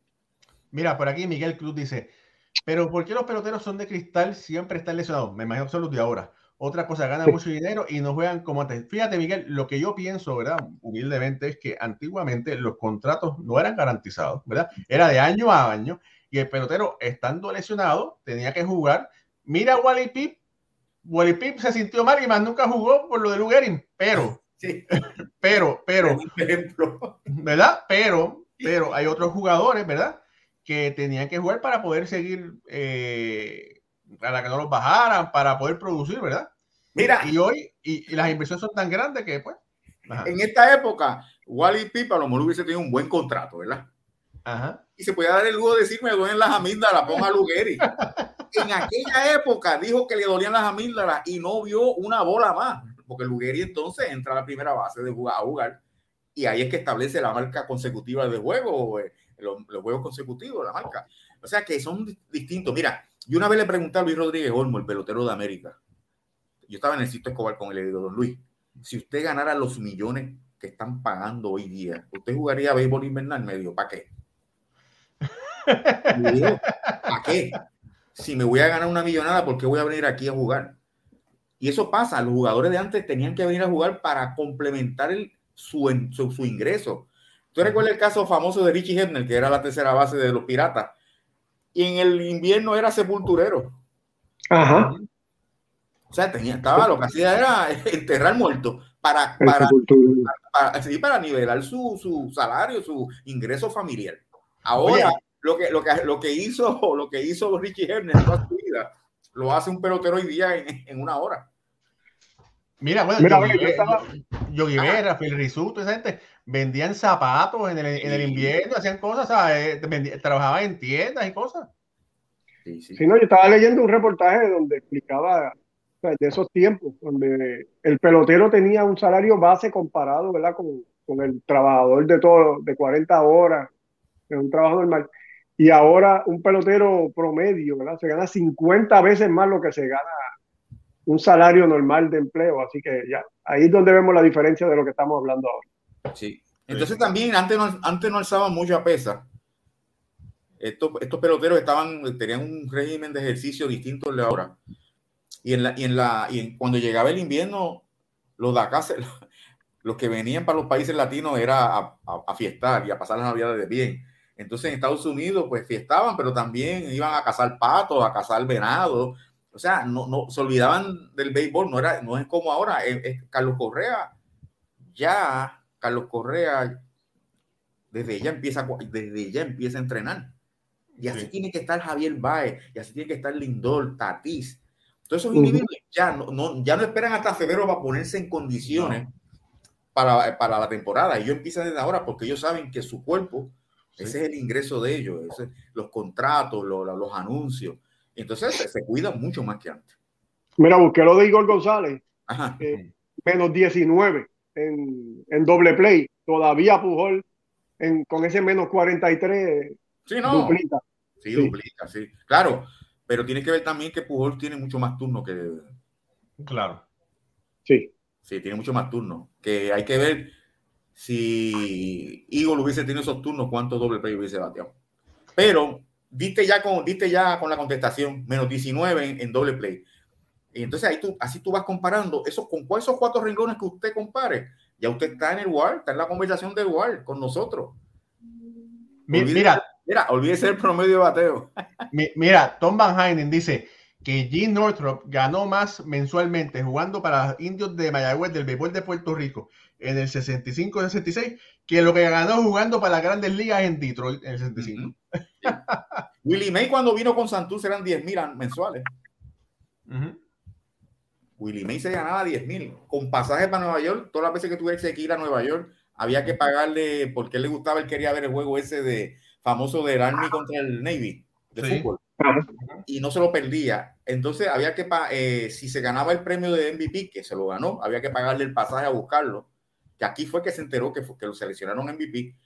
Mira, por aquí Miguel Cruz dice, pero ¿por qué los peloteros son de cristal siempre están lesionados? Me imagino que son los de ahora. Otra cosa, ganan mucho dinero y no juegan como antes. Fíjate, Miguel, lo que yo pienso, ¿verdad? Humildemente, es que antiguamente los contratos no eran garantizados, ¿verdad? Era de año a año y el pelotero, estando lesionado, tenía que jugar. Mira Wally Pip, Wally Pip se sintió mal y más nunca jugó por lo de Lugerin, pero, sí. pero, pero, ¿verdad? Pero, pero hay otros jugadores, ¿verdad? Que tenían que jugar para poder seguir, eh, para que no los bajaran, para poder producir, ¿verdad? Mira. Y hoy, y, las inversiones son tan grandes que, pues. En esta época, Wally Pip a lo mejor hubiese tenido un buen contrato, ¿verdad? Ajá. Y se podía dar el lujo de decir, me duelen las amígdalas, ponga Lugueri. En aquella época dijo que le dolían las amígdalas y no vio una bola más, porque Lugueri entonces entra a la primera base de jugar a jugar y ahí es que establece la marca consecutiva de juego, eh, los, juegos consecutivos, la marca. O sea que son distintos. Mira, yo una vez le pregunté a Luis Rodríguez Olmo, el pelotero de América. Yo estaba en el sitio Escobar con digo, don Luis, si usted ganara los millones que están pagando hoy día, ¿usted jugaría béisbol invernal? Me dijo, ¿para qué? ¿para qué? Si me voy a ganar una millonada, ¿por qué voy a venir aquí a jugar? Y eso pasa, los jugadores de antes tenían que venir a jugar para complementar el, su, su, ingreso. ¿Tú recuerdas el caso famoso de Richie Hebner, que era la tercera base de los Piratas? Y en el invierno era sepulturero. Ajá. O sea, tenía, estaba, lo que hacía era enterrar muertos para, para, para, para, nivelar su, su, salario, su ingreso familiar. Ahora, lo que, lo, que, lo que hizo lo que hizo Richie Hebner toda su vida, lo hace un pelotero hoy día en, en una hora. Mira, bueno, Mira, Yogi, yo estaba... Yogi Berra, Phil Risuto, esa gente vendían zapatos en el, en el invierno, hacían cosas, ¿sabes? trabajaban en tiendas y cosas. Sí, sí. sí, no, yo estaba leyendo un reportaje donde explicaba de esos tiempos, donde el pelotero tenía un salario base comparado, ¿verdad? Con, con el trabajador de todo, de 40 horas, de un trabajo normal. Y ahora un pelotero promedio. Se gana 50 veces más lo que se gana un salario normal de empleo. Así que ya, ahí es donde vemos la diferencia de lo que estamos hablando ahora. Sí. Entonces también antes no, antes no alzaban mucha pesa. Estos, estos peloteros estaban, tenían un régimen de ejercicio distinto al de ahora. Y en la, y en la, y cuando llegaba el invierno, los de acá, los que venían para los países latinos era a, a, fiestar y a pasar las navidades de bien. Entonces en Estados Unidos pues fiestaban, pero también iban a cazar patos, a cazar venado, o sea, no, no se olvidaban del béisbol, no, era, no es como ahora. Carlos Correa, ya, Carlos Correa, desde ella empieza, desde ya empieza a entrenar. Y así tiene que estar Javier Baez, y así tiene que estar Lindor, Tatís. Todos esos individuos ya no, ya no esperan hasta febrero para ponerse en condiciones para, para, la temporada. Ellos empiezan desde ahora porque ellos saben que su cuerpo, ese es el ingreso de ellos, los contratos, los, los anuncios. Entonces se, cuida mucho más que antes. Mira, busqué lo de Igor González. Eh, menos 19 en, en, doble play. Todavía Pujol en, con ese menos 43 sí, no. duplica. Sí, duplica, sí. Claro, pero tiene que ver también que Pujol tiene mucho más turno que. Claro. Sí. Sí, tiene mucho más turno. Que hay que ver si Igor hubiese tenido esos turnos, cuántos doble play hubiese bateado. Pero diste ya con, diste ya con la contestación, menos 19 en, doble play. Y entonces ahí tú, así tú vas comparando eso con esos cuatro renglones que usted compare. Ya usted está en el WAR, está en la conversación del WAR con nosotros. mira, mira, olvídese el promedio de bateo. Mira, Tom Van Heinen dice que Gene Northrop ganó más mensualmente jugando para indios de Mayagüez del béisbol de Puerto Rico en el 65-66 que lo que ganó jugando para las grandes ligas en Detroit en el 65. Willie May cuando vino con Santos eran 10 mil mensuales. Willie May se ganaba 10 mil con pasajes para Nueva York. Todas las veces que tuviese que ir a Nueva York, había que pagarle porque le gustaba, él quería ver el juego ese de famoso del Army contra el Navy de fútbol. Y no se lo perdía. Entonces había que, eh, si se ganaba el premio de MVP, que se lo ganó, había que pagarle el pasaje a buscarlo. Que aquí fue que se enteró que, que lo seleccionaron MVP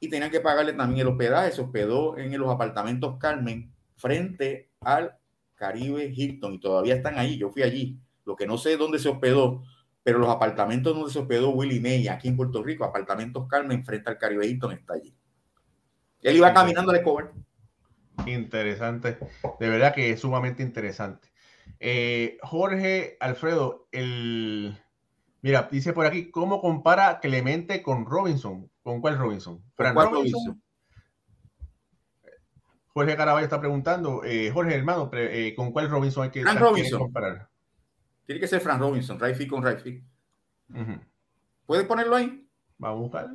y tenían que pagarle también el hospedaje. Se hospedó en los apartamentos Carmen frente al Caribe Hilton y todavía están ahí. Yo fui allí. Lo que no sé dónde se hospedó, pero los apartamentos donde se hospedó Willie May aquí en Puerto Rico, apartamentos Carmen, frente al Caribe Hilton, está allí. Él iba caminando de cover. Interesante, de verdad que es sumamente interesante. Eh, Jorge Alfredo, el mira, dice por aquí, ¿cómo compara Clemente con Robinson? ¿Con cuál Robinson? ¿Con cuál Robinson? Jorge Caraballo está preguntando, eh, Jorge hermano, eh, ¿con cuál Robinson hay que, comparar? Tiene que ser Frank Robinson, Rayfield con Rayfield. ¿Puedes ponerlo ahí? Vamos a buscar.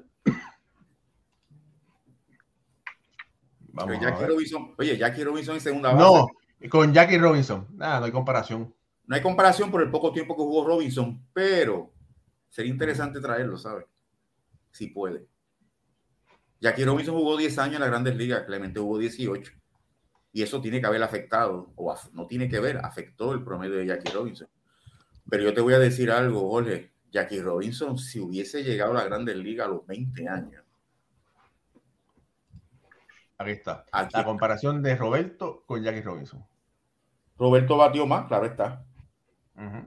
Vamos Jackie Robinson, oye, Jackie Robinson en segunda base. No, con Jackie Robinson, nada, no hay comparación. No hay comparación por el poco tiempo que jugó Robinson, pero sería interesante traerlo, ¿sabes? Si puede. Jackie Robinson jugó 10 años en las grandes ligas, Clemente jugó 18. Y eso tiene que haber afectado, o no tiene que ver, afectó el promedio de Jackie Robinson. Pero yo te voy a decir algo, Jorge. Jackie Robinson, si hubiese llegado a la grandes ligas a los 20 años. Aquí está. la comparación de Roberto con Jackie Robinson. Roberto batió más, claro está.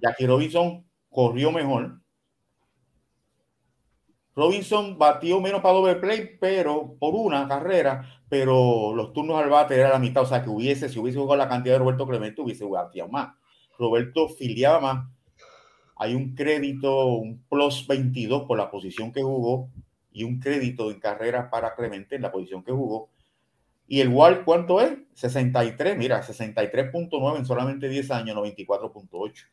Jackie Robinson corrió mejor. Robinson batió menos para doble play, pero por una carrera, pero los turnos al bate era la mitad. O sea, que hubiese, si hubiese jugado la cantidad de Roberto Clemente, hubiese jugado más. Roberto filiaba más. Hay un crédito, un plus 22 por la posición que jugó y un crédito en carrera para Clemente en la posición que jugó. Y el WAR, ¿cuánto es? 63, mira, 63.9 en solamente 10 años, 94.8.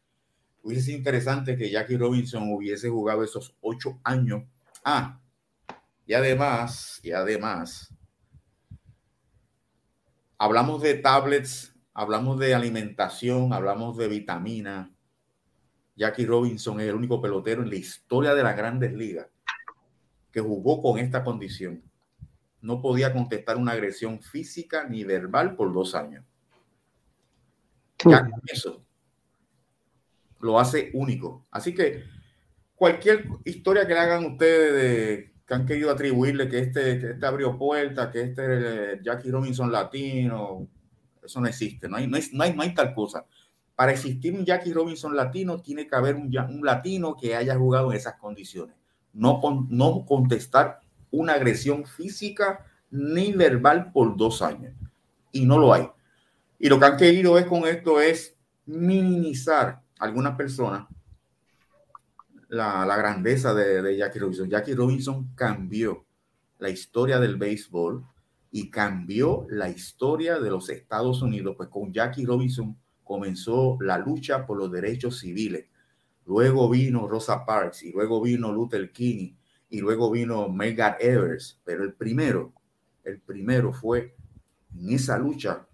Hubiese sido interesante que Jackie Robinson hubiese jugado esos 8 años Ah, y además, y además, hablamos de tablets, hablamos de alimentación, hablamos de vitamina. Jackie Robinson es el único pelotero en la historia de las grandes ligas que jugó con esta condición. No podía contestar una agresión física ni verbal por dos años. Ya eso lo hace único. Así que cualquier historia que le hagan ustedes de que han querido atribuirle que este, que este abrió puertas, que este es Jackie Robinson latino, eso no existe, no hay, no, hay, no hay tal cosa. Para existir un Jackie Robinson latino, tiene que haber un, un latino que haya jugado en esas condiciones. No, no contestar una agresión física ni verbal por dos años. Y no lo hay. Y lo que han querido es con esto es minimizar algunas personas la, grandeza de, Jackie Robinson. Jackie Robinson cambió la historia del béisbol y cambió la historia de los Estados Unidos, pues con Jackie Robinson comenzó la lucha por los derechos civiles. Luego vino Rosa Parks y luego vino Luther King y luego vino Medgar Evers, pero el primero, el primero fue en esa lucha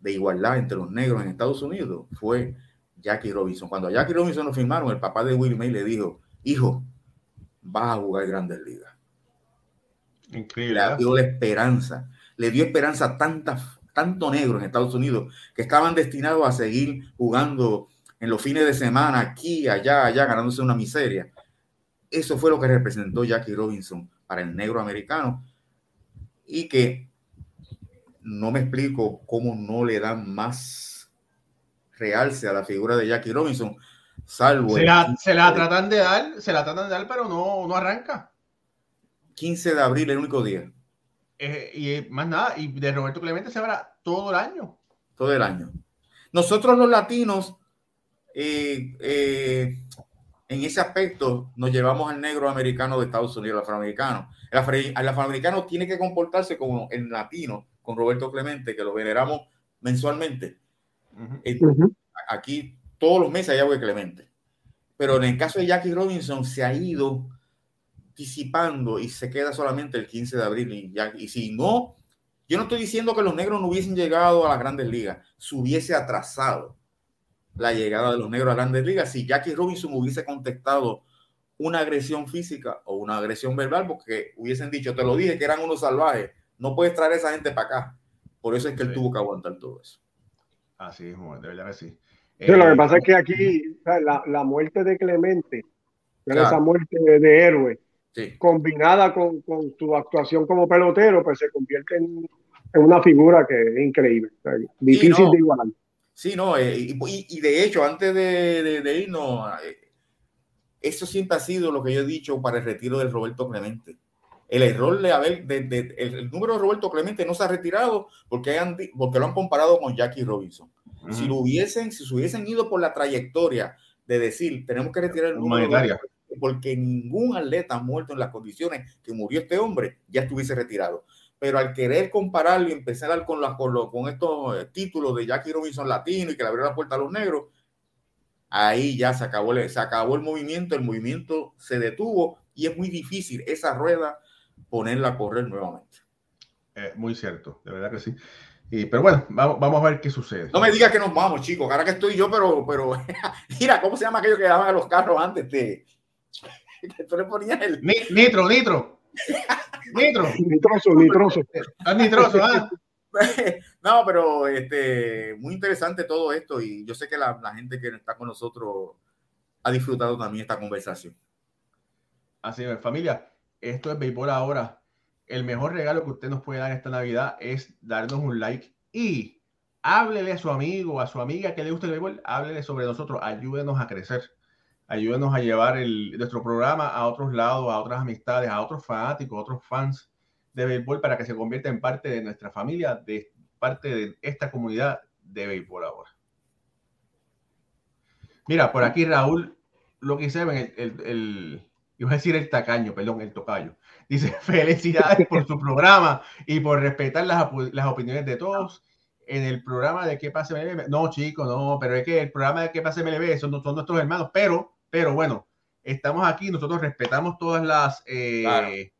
de igualdad entre los negros en Estados Unidos, fue Jackie Robinson. Cuando a Jackie Robinson lo firmaron, el papá de Will May le dijo, hijo, vas a jugar grandes ligas. Increíble. Le dio la esperanza, le dio esperanza a tanto negro en Estados Unidos que estaban destinados a seguir jugando en los fines de semana, aquí, allá, allá, ganándose una miseria. Eso fue lo que representó Jackie Robinson para el negro americano y que no me explico cómo no le dan más realce a la figura de Jackie Robinson, salvo. Se la, se la tratan de dar, se la tratan de dar, pero no, no arranca. 15 de abril, el único día. Eh, y más nada, y de Roberto Clemente se verá todo el año. Todo el año. Nosotros los latinos, eh, eh, en ese aspecto, nos llevamos al negro americano de Estados Unidos, el afroamericano. El, afroamericano tiene que comportarse como el latino con Roberto Clemente, que lo veneramos mensualmente Aquí todos los meses hay agua de Clemente. Pero en el caso de Jackie Robinson se ha ido disipando y se queda solamente el 15 de abril. Y, y si no, yo no estoy diciendo que los negros no hubiesen llegado a las grandes ligas, se hubiese atrasado la llegada de los negros a las grandes ligas si Jackie Robinson hubiese contestado una agresión física o una agresión verbal, porque hubiesen dicho, te lo dije que eran unos salvajes, no puedes traer a esa gente para acá. Por eso es que él tuvo que aguantar todo eso. Así es, de verdad que sí. lo que pasa es que aquí la, muerte de Clemente, esa muerte de, héroe, combinada con, con, su actuación como pelotero, pues se convierte en, una figura que es increíble, difícil de igualar. Sí, no, eh, y, de hecho, antes de, irnos, eh, eso siempre ha sido lo que yo he dicho para el retiro del Roberto Clemente. El error de haber, de, el, número de Roberto Clemente no se ha retirado porque, lo han comparado con Jackie Robinson. Si lo hubiesen, si se hubiesen ido por la trayectoria de decir, tenemos que retirar el número porque ningún atleta muerto en las condiciones que murió este hombre ya estuviese retirado. Pero al querer compararlo y empezar con, las, con, con estos eh, títulos de Jackie Robinson latino y que le abrió la puerta a los negros, ahí ya se acabó, se acabó el movimiento, el movimiento se detuvo y es muy difícil esa rueda ponerla a correr nuevamente. Eh, muy cierto, de verdad que sí. Y, pero bueno, vamos, vamos, a ver qué sucede. No me digas que nos vamos, chicos. Ahora que estoy yo, pero, pero mira, ¿cómo se llama aquello que daban a los carros antes? De, que tú le ponías el... Nitro, nitro. nitro. Nitroso, nitroso. Ah, nitroso, ah. no, pero este, muy interesante todo esto y yo sé que la, la, gente que está con nosotros ha disfrutado también esta conversación. Así es, familia, esto es Béisbol ahora. El mejor regalo que usted nos puede dar esta Navidad es darnos un like y háblele a su amigo, a su amiga que le gusta el béisbol, háblele sobre nosotros, ayúdenos a crecer, ayúdenos a llevar nuestro programa a otros lados, a otras amistades, a otros fanáticos, a otros fans de béisbol para que se convierta en parte de nuestra familia, de parte de esta comunidad de béisbol ahora. Mira, por aquí Raúl, lo que se el, el, iba a decir el tacaño, perdón, el tocayo. Dice, felicidades por su programa y por respetar las, las opiniones de todos en el programa de ¿Qué pasa MLB? No, chicos, no, pero es que el programa de ¿Qué pasa MLB son, son nuestros hermanos, pero, pero bueno, estamos aquí, nosotros respetamos todas las, eh,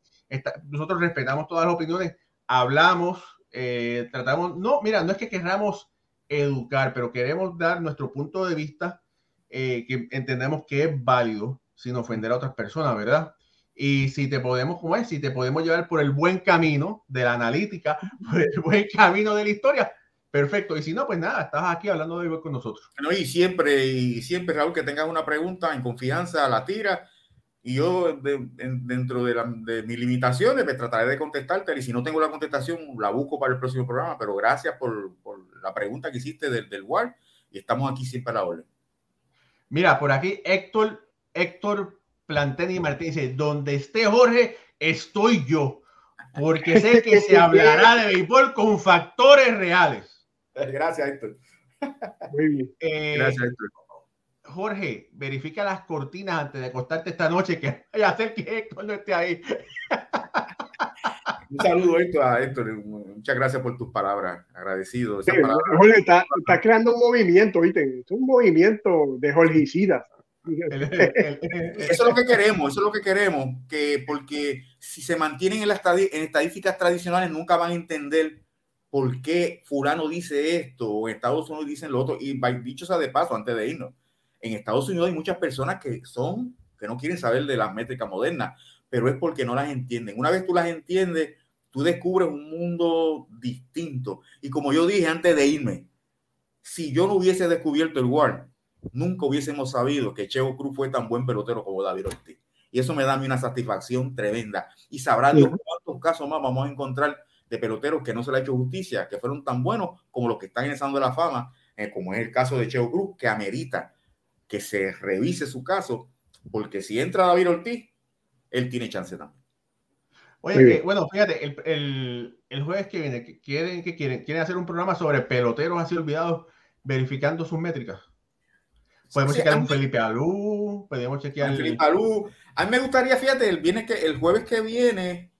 nosotros respetamos todas las opiniones, hablamos, eh, tratamos, no, mira, no es que queramos educar, pero queremos dar nuestro punto de vista eh, que entendemos que es válido sin ofender a otras personas, ¿verdad? Y si te podemos, como es, si te podemos llevar por el buen camino de la analítica, por el buen camino de la historia, perfecto. Y si no, pues nada, estás aquí hablando de igual con nosotros. Bueno, y siempre, y siempre, Raúl, que tengas una pregunta en confianza, la tira y yo, dentro de, de, mis limitaciones, me trataré de contestarte. Y si no tengo la contestación, la busco para el próximo programa. Pero gracias por, por la pregunta que hiciste del, del WAR. Y estamos aquí siempre a la orden. Mira, por aquí Héctor, Héctor Planteni Martínez dice: Donde esté Jorge, estoy yo. Porque sé que se hablará de béisbol con factores reales. Gracias, Héctor. Muy bien. Eh, gracias, Héctor. Jorge, verifica las cortinas antes de acostarte esta noche, que vaya a hacer que Héctor no esté ahí. Un saludo Héctor, a Héctor. Muchas gracias por tus palabras. Agradecido. Jorge, está, está, creando un movimiento, ¿viste? Es un movimiento de Jorgicidas. Eso es lo que queremos, eso es lo que queremos, que porque si se mantienen en, las en estadísticas tradicionales nunca van a entender por qué fulano dice esto o en Estados Unidos dicen lo otro. Y dicho sea de paso, antes de irnos, en Estados Unidos hay muchas personas que son, que no quieren saber de las métricas modernas, pero es porque no las entienden. Una vez tú las entiendes, tú descubres un mundo distinto. Y como yo dije antes de irme, si yo no hubiese descubierto el WAR, nunca hubiésemos sabido que Cheo Cruz fue tan buen pelotero como David Ortiz. Y eso me da a mí una satisfacción tremenda. Y sabrá Dios cuántos casos más vamos a encontrar de peloteros que no se le ha hecho justicia, que fueron tan buenos como los que están de la Fama, eh, como es el caso de Cheo Cruz, que amerita que se revise su caso, porque si entra David Ortiz, él tiene chance también. Oye, bueno, fíjate, el, el, el, jueves que viene, quieren, que quieren, quieren hacer un programa sobre peloteros así olvidados, verificando sus métricas. Podemos chequear un Felipe Alú, podemos chequear. Felipe Alú. A mí me gustaría, fíjate, el, viene que, el jueves que viene,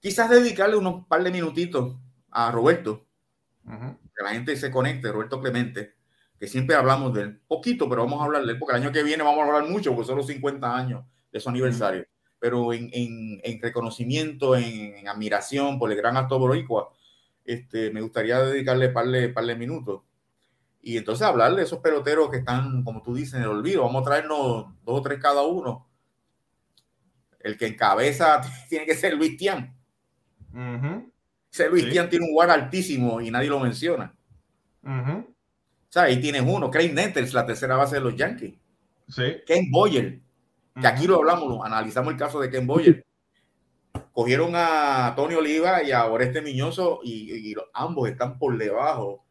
quizás dedicarle unos par de minutitos a Roberto, que la gente se conecte, Roberto Clemente, que siempre hablamos de él, poquito, pero vamos a hablar de él, porque el año que viene vamos a hablar mucho, porque son los 50 años de su aniversario. Pero en, en, en reconocimiento, en, admiración por el gran actor boricua, este, me gustaría dedicarle par de, par de minutos. Y entonces hablar de esos peloteros que están, como tú dices, en el olvido. Vamos a traernos dos o tres cada uno. El que encabeza tiene que ser Luis Tian. Ese Luis Tian tiene un guard altísimo y nadie lo menciona. O sea, ahí tienes uno, Craig Nettles, la tercera base de los Yankees. Sí. Ken Boyer, que aquí lo hablamos, analizamos el caso de Ken Boyer. Cogieron a Tony Oliva y a Oreste Miñoso y, ambos están por debajo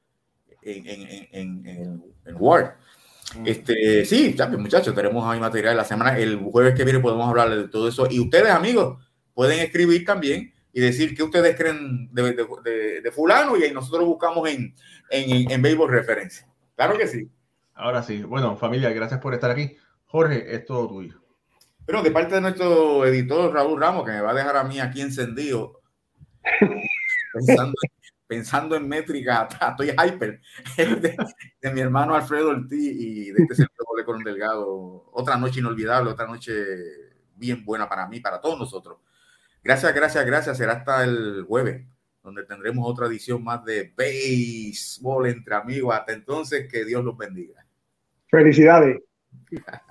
en, en, en, en, Ward. Este, sí, pues, muchachos, tenemos ahí material la semana. El jueves que viene podemos hablar de todo eso. Y ustedes, amigos, pueden escribir también y decir qué ustedes creen de, fulano y ahí nosotros buscamos en, en, en Béisbol Referencia. Claro que sí. Ahora sí. Bueno, familia, gracias por estar aquí. Jorge, es todo tuyo. Pero de parte de nuestro editor Raúl Ramos, que me va a dejar a mí aquí encendido, pensando, pensando en métrica, estoy hyper, de, mi hermano Alfredo Ortiz y de este servidor con Delgado. Otra noche inolvidable, otra noche bien buena para mí, para todos nosotros. Gracias, gracias, gracias. Será hasta el jueves, donde tendremos otra edición más de béisbol entre amigos. Hasta entonces, que Dios los bendiga. Felicidades.